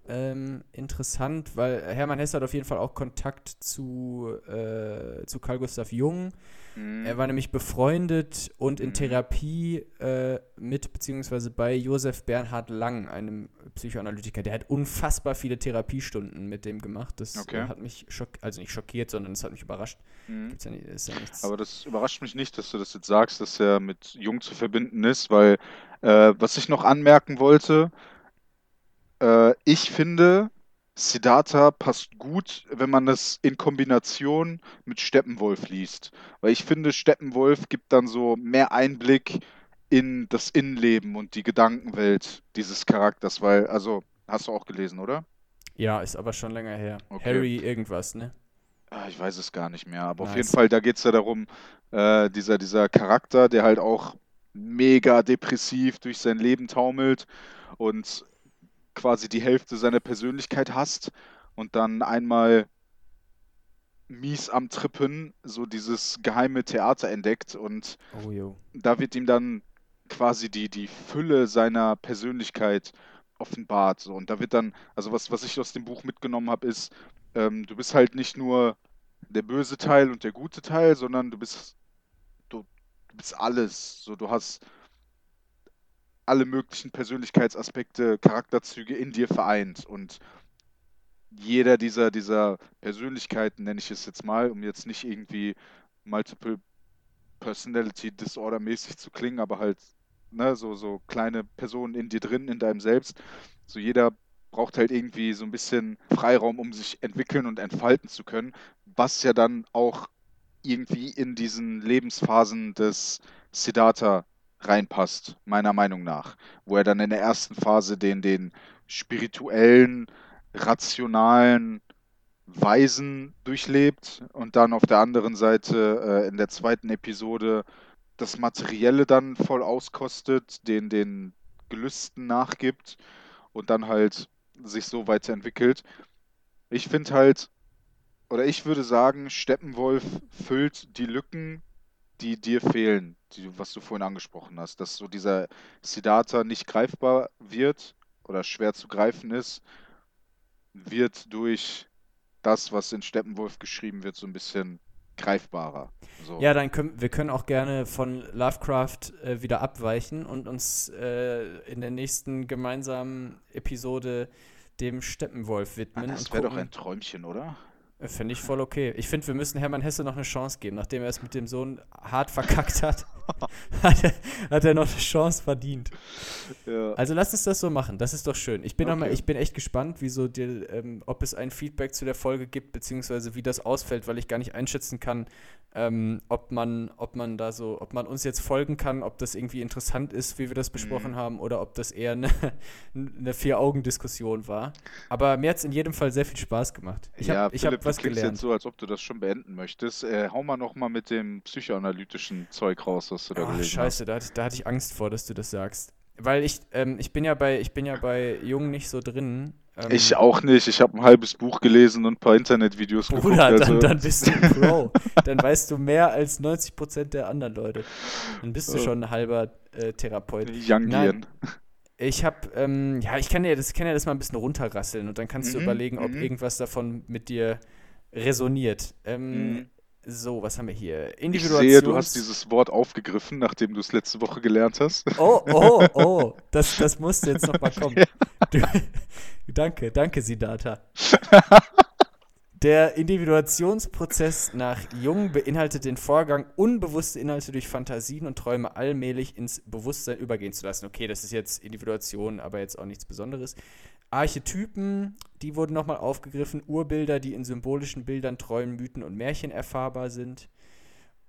ähm, interessant, weil Hermann Hesse hat auf jeden Fall auch Kontakt zu, äh, zu Carl Gustav Jung. Mhm. Er war nämlich befreundet und in Mhm. Therapie äh, mit beziehungsweise bei Josef Bernhard Lang, einem Psychoanalytiker. Der hat unfassbar viele Therapiestunden mit dem gemacht. Das Okay. äh, hat mich schock also nicht schockiert, sondern es hat mich überrascht. Mhm. Ja nicht, ja. Aber das überrascht mich nicht, dass du das jetzt sagst, dass er mit Jung zu verbinden ist, weil äh, was ich noch anmerken wollte, äh, ich finde, Siddhartha passt gut, wenn man das in Kombination mit Steppenwolf liest. Weil ich finde, Steppenwolf gibt dann so mehr Einblick in das Innenleben und die Gedankenwelt dieses Charakters, weil, also, hast du auch gelesen, oder? ja, ist aber schon länger her. Okay. Harry irgendwas, ne? Ah, Ich weiß es gar nicht mehr, aber auf Nice. jeden Fall, da geht es ja darum, äh, dieser, dieser Charakter, der halt auch mega depressiv durch sein Leben taumelt und quasi die Hälfte seiner Persönlichkeit hasst und dann einmal mies am Trippen so dieses geheime Theater entdeckt und Oh da wird ihm dann quasi die, die Fülle seiner Persönlichkeit offenbart. So. Und da wird dann, also was, was ich aus dem Buch mitgenommen habe, ist, ähm, du bist halt nicht nur der böse Teil und der gute Teil, sondern du bist, du, du bist alles. So, du hast alle möglichen Persönlichkeitsaspekte, Charakterzüge in dir vereint. Und jeder dieser, dieser Persönlichkeiten, nenne ich es jetzt mal, um jetzt nicht irgendwie Multiple Personality Disorder mäßig zu klingen, aber halt, ne, so, so kleine Personen in dir drin, in deinem Selbst. So jeder braucht halt irgendwie so ein bisschen Freiraum, um sich entwickeln und entfalten zu können, was ja dann auch irgendwie in diesen Lebensphasen des Siddhartha reinpasst, meiner Meinung nach. Wo er dann in der ersten Phase den, den spirituellen, rationalen Weisen durchlebt und dann auf der anderen Seite äh, in der zweiten Episode das Materielle dann voll auskostet, den, den Gelüsten nachgibt und dann halt sich so weiterentwickelt. Ich finde halt, oder ich würde sagen, Steppenwolf füllt die Lücken, die dir fehlen, die, was du vorhin angesprochen hast, dass so dieser Siddhartha nicht greifbar wird oder schwer zu greifen ist, wird durch das, was in Steppenwolf geschrieben wird, so ein bisschen greifbarer. So. Ja, dann können wir können auch gerne von Lovecraft äh, wieder abweichen und uns äh, in der nächsten gemeinsamen Episode dem Steppenwolf Ah, widmen. das und wäre doch ein Träumchen, oder? Finde ich voll okay. Ich finde, wir müssen Hermann Hesse noch eine Chance geben. Nachdem er es mit dem Sohn hart verkackt hat, hat, er, hat er noch eine Chance verdient. Ja. Also lass uns das so machen. Das ist doch schön. Ich bin, okay. mal, ich bin echt gespannt, wieso dir, ähm, ob es ein Feedback zu der Folge gibt, beziehungsweise wie das ausfällt, weil ich gar nicht einschätzen kann, ähm, ob man, ob man da so, ob man uns jetzt folgen kann, ob das irgendwie interessant ist, wie wir das besprochen mhm. haben, oder ob das eher eine, eine Vier-Augen-Diskussion war. Aber mir hat es in jedem Fall sehr viel Spaß gemacht. Ich ja, hab, ich Philipp, hab was gelernt. jetzt so, als ob du das schon beenden möchtest. Äh, hau mal noch mal mit dem psychoanalytischen Zeug raus, was du da Ach, gelesen scheiße, hast. Da, da hatte ich Angst vor, dass du das sagst. Weil ich, ähm, ich bin ja bei, ich bin ja bei Jungen nicht so drin. Ähm, ich auch nicht. Ich habe ein halbes Buch gelesen und ein paar Internetvideos geguckt. Bruder, also. dann, dann bist du Pro. dann weißt du mehr als 90% der anderen Leute. Dann bist du schon ein halber äh, Therapeut. Young Ich habe, ähm, ja, ich kann ja, das, kann ja das mal ein bisschen runterrasseln und dann kannst mhm, du überlegen, ob mhm. irgendwas davon mit dir resoniert. Ähm, mhm. So, was haben wir hier? Individuations ich sehe, du hast dieses Wort aufgegriffen, nachdem du es letzte Woche gelernt hast. Oh, oh, oh, das, das musste jetzt nochmal kommen. Ja. Du, danke, danke, Siddhartha. Der Individuationsprozess nach Jung beinhaltet den Vorgang, unbewusste Inhalte durch Fantasien und Träume allmählich ins Bewusstsein übergehen zu lassen. Okay, das ist jetzt Individuation, aber jetzt auch nichts Besonderes. Archetypen, die wurden nochmal aufgegriffen, Urbilder, die in symbolischen Bildern, Träumen, Mythen und Märchen erfahrbar sind.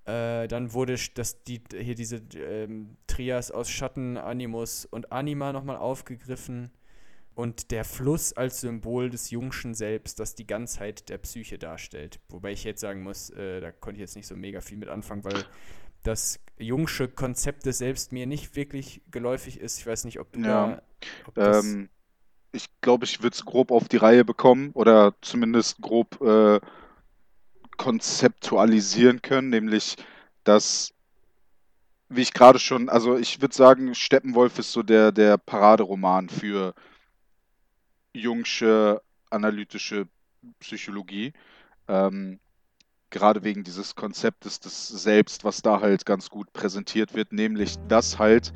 Äh, dann wurde das, die, hier diese ähm, Trias aus Schatten, Animus und Anima nochmal aufgegriffen. Und der Fluss als Symbol des Jungschen Selbst, das die Ganzheit der Psyche darstellt. Wobei ich jetzt sagen muss, äh, da konnte ich jetzt nicht so mega viel mit anfangen, weil das Jungsche Konzept des Selbst mir nicht wirklich geläufig ist. Ich weiß nicht, ob du ja. da. Ob ähm, ich glaube, ich würde es grob auf die Reihe bekommen oder zumindest grob äh, konzeptualisieren können, nämlich dass, wie ich gerade schon, also ich würde sagen, Steppenwolf ist so der, der Paraderoman für jungsche analytische Psychologie. Ähm, gerade wegen dieses Konzeptes des Selbst, was da halt ganz gut präsentiert wird, nämlich dass halt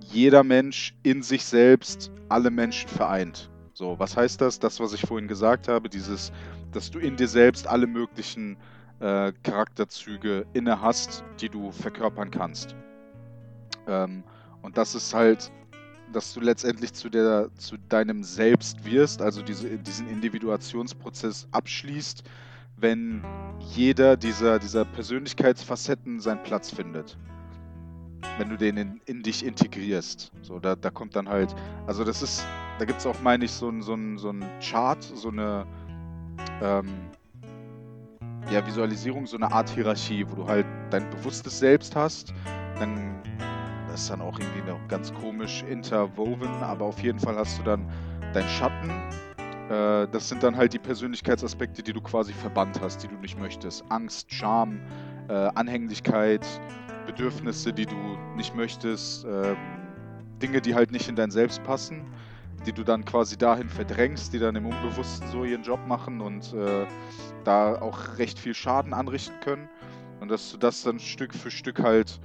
jeder Mensch in sich selbst alle Menschen vereint. So, was heißt das? Das, was ich vorhin gesagt habe, dieses, dass du in dir selbst alle möglichen äh, Charakterzüge inne hast, die du verkörpern kannst. Ähm, und das ist halt, dass du letztendlich zu, der, zu deinem Selbst wirst, also diese, diesen Individuationsprozess abschließt, wenn jeder dieser, dieser Persönlichkeitsfacetten seinen Platz findet wenn du den in, in dich integrierst. So, da, da kommt dann halt, also das ist, da gibt es auch, meine ich, so ein, so ein, so ein Chart, so eine ähm, ja, Visualisierung, so eine Art Hierarchie, wo du halt dein bewusstes Selbst hast, dann das ist dann auch irgendwie noch ganz komisch interwoven, aber auf jeden Fall hast du dann deinen Schatten. Äh, das sind dann halt die Persönlichkeitsaspekte, die du quasi verbannt hast, die du nicht möchtest. Angst, Scham, äh, Anhänglichkeit, Bedürfnisse, die du nicht möchtest, ähm, Dinge, die halt nicht in dein Selbst passen, die du dann quasi dahin verdrängst, die dann im Unbewussten so ihren Job machen und äh, da auch recht viel Schaden anrichten können. Und dass du das dann Stück für Stück halt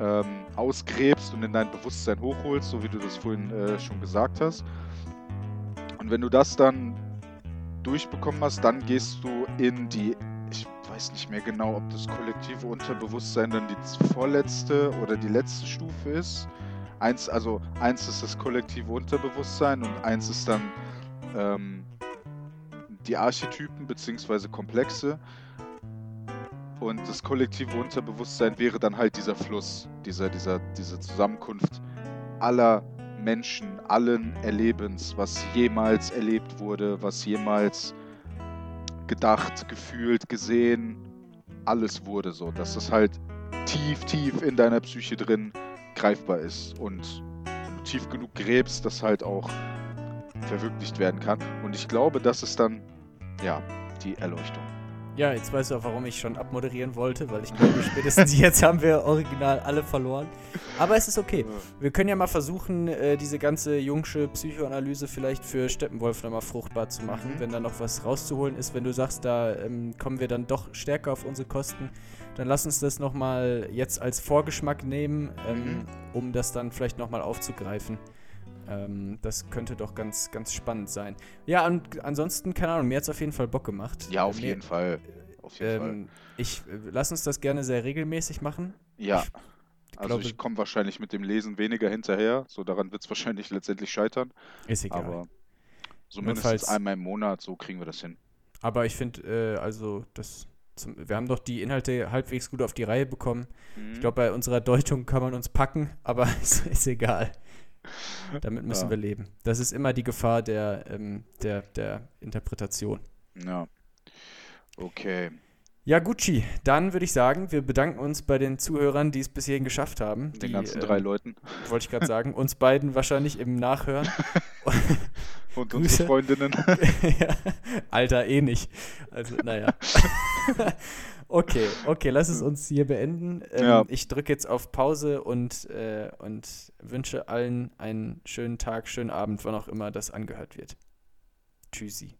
ähm, ausgräbst und in dein Bewusstsein hochholst, so wie du das vorhin äh, schon gesagt hast. Und wenn du das dann durchbekommen hast, dann gehst du in die ich weiß nicht mehr genau, ob das kollektive Unterbewusstsein dann die vorletzte oder die letzte Stufe ist. Eins, also eins ist das kollektive Unterbewusstsein und eins ist dann ähm, die Archetypen bzw. Komplexe. Und das kollektive Unterbewusstsein wäre dann halt dieser Fluss, dieser, dieser, diese Zusammenkunft aller Menschen, allen Erlebens, was jemals erlebt wurde, was jemals gedacht, gefühlt, gesehen, alles wurde so, dass es halt tief, tief in deiner Psyche drin greifbar ist und wenn du tief genug gräbst, das halt auch verwirklicht werden kann. Und ich glaube, das ist dann, ja, die Erleuchtung. Ja, jetzt weißt du auch, warum ich schon abmoderieren wollte, weil ich glaube, spätestens jetzt haben wir original alle verloren. Aber es ist okay. Wir können ja mal versuchen, äh, diese ganze jungsche Psychoanalyse vielleicht für Steppenwolf nochmal fruchtbar zu machen, mhm. wenn da noch was rauszuholen ist. Wenn du sagst, da ähm, kommen wir dann doch stärker auf unsere Kosten, dann lass uns das nochmal jetzt als Vorgeschmack nehmen, ähm, mhm. um das dann vielleicht nochmal aufzugreifen. Ähm, das könnte doch ganz, ganz spannend sein. Ja, und ansonsten, keine Ahnung, mir hat es auf jeden Fall Bock gemacht. Ja, auf Mir- jeden Fall. Auf jeden Fall. Ähm, ich äh, lass uns das gerne sehr regelmäßig machen. Ja, Ich also glaube, ich komme wahrscheinlich mit dem Lesen weniger hinterher. So daran wird es wahrscheinlich letztendlich scheitern. ist egal. Aber so mindestens einmal im Monat, so kriegen wir das hin. Aber ich finde, äh, also das, zum, wir haben doch die Inhalte halbwegs gut auf die Reihe bekommen. Mhm. Ich glaube, bei unserer Deutung kann man uns packen, aber ist, ist egal. Damit müssen Ja. wir leben. Das ist immer die Gefahr der, ähm, der, der Interpretation. Ja. Okay. Ja, Gucci, dann würde ich sagen, wir bedanken uns bei den Zuhörern, die es bis hierhin geschafft haben. Den die, ganzen ähm, drei Leuten. Wollte ich gerade sagen, uns beiden wahrscheinlich im Nachhören. Und Grüße. unsere Freundinnen. ja, Alter, eh nicht. Also, naja. okay, okay, lass es uns hier beenden. Ähm, Ja. Ich drücke jetzt auf Pause und, äh, und wünsche allen einen schönen Tag, schönen Abend, wann auch immer das angehört wird. Tschüssi.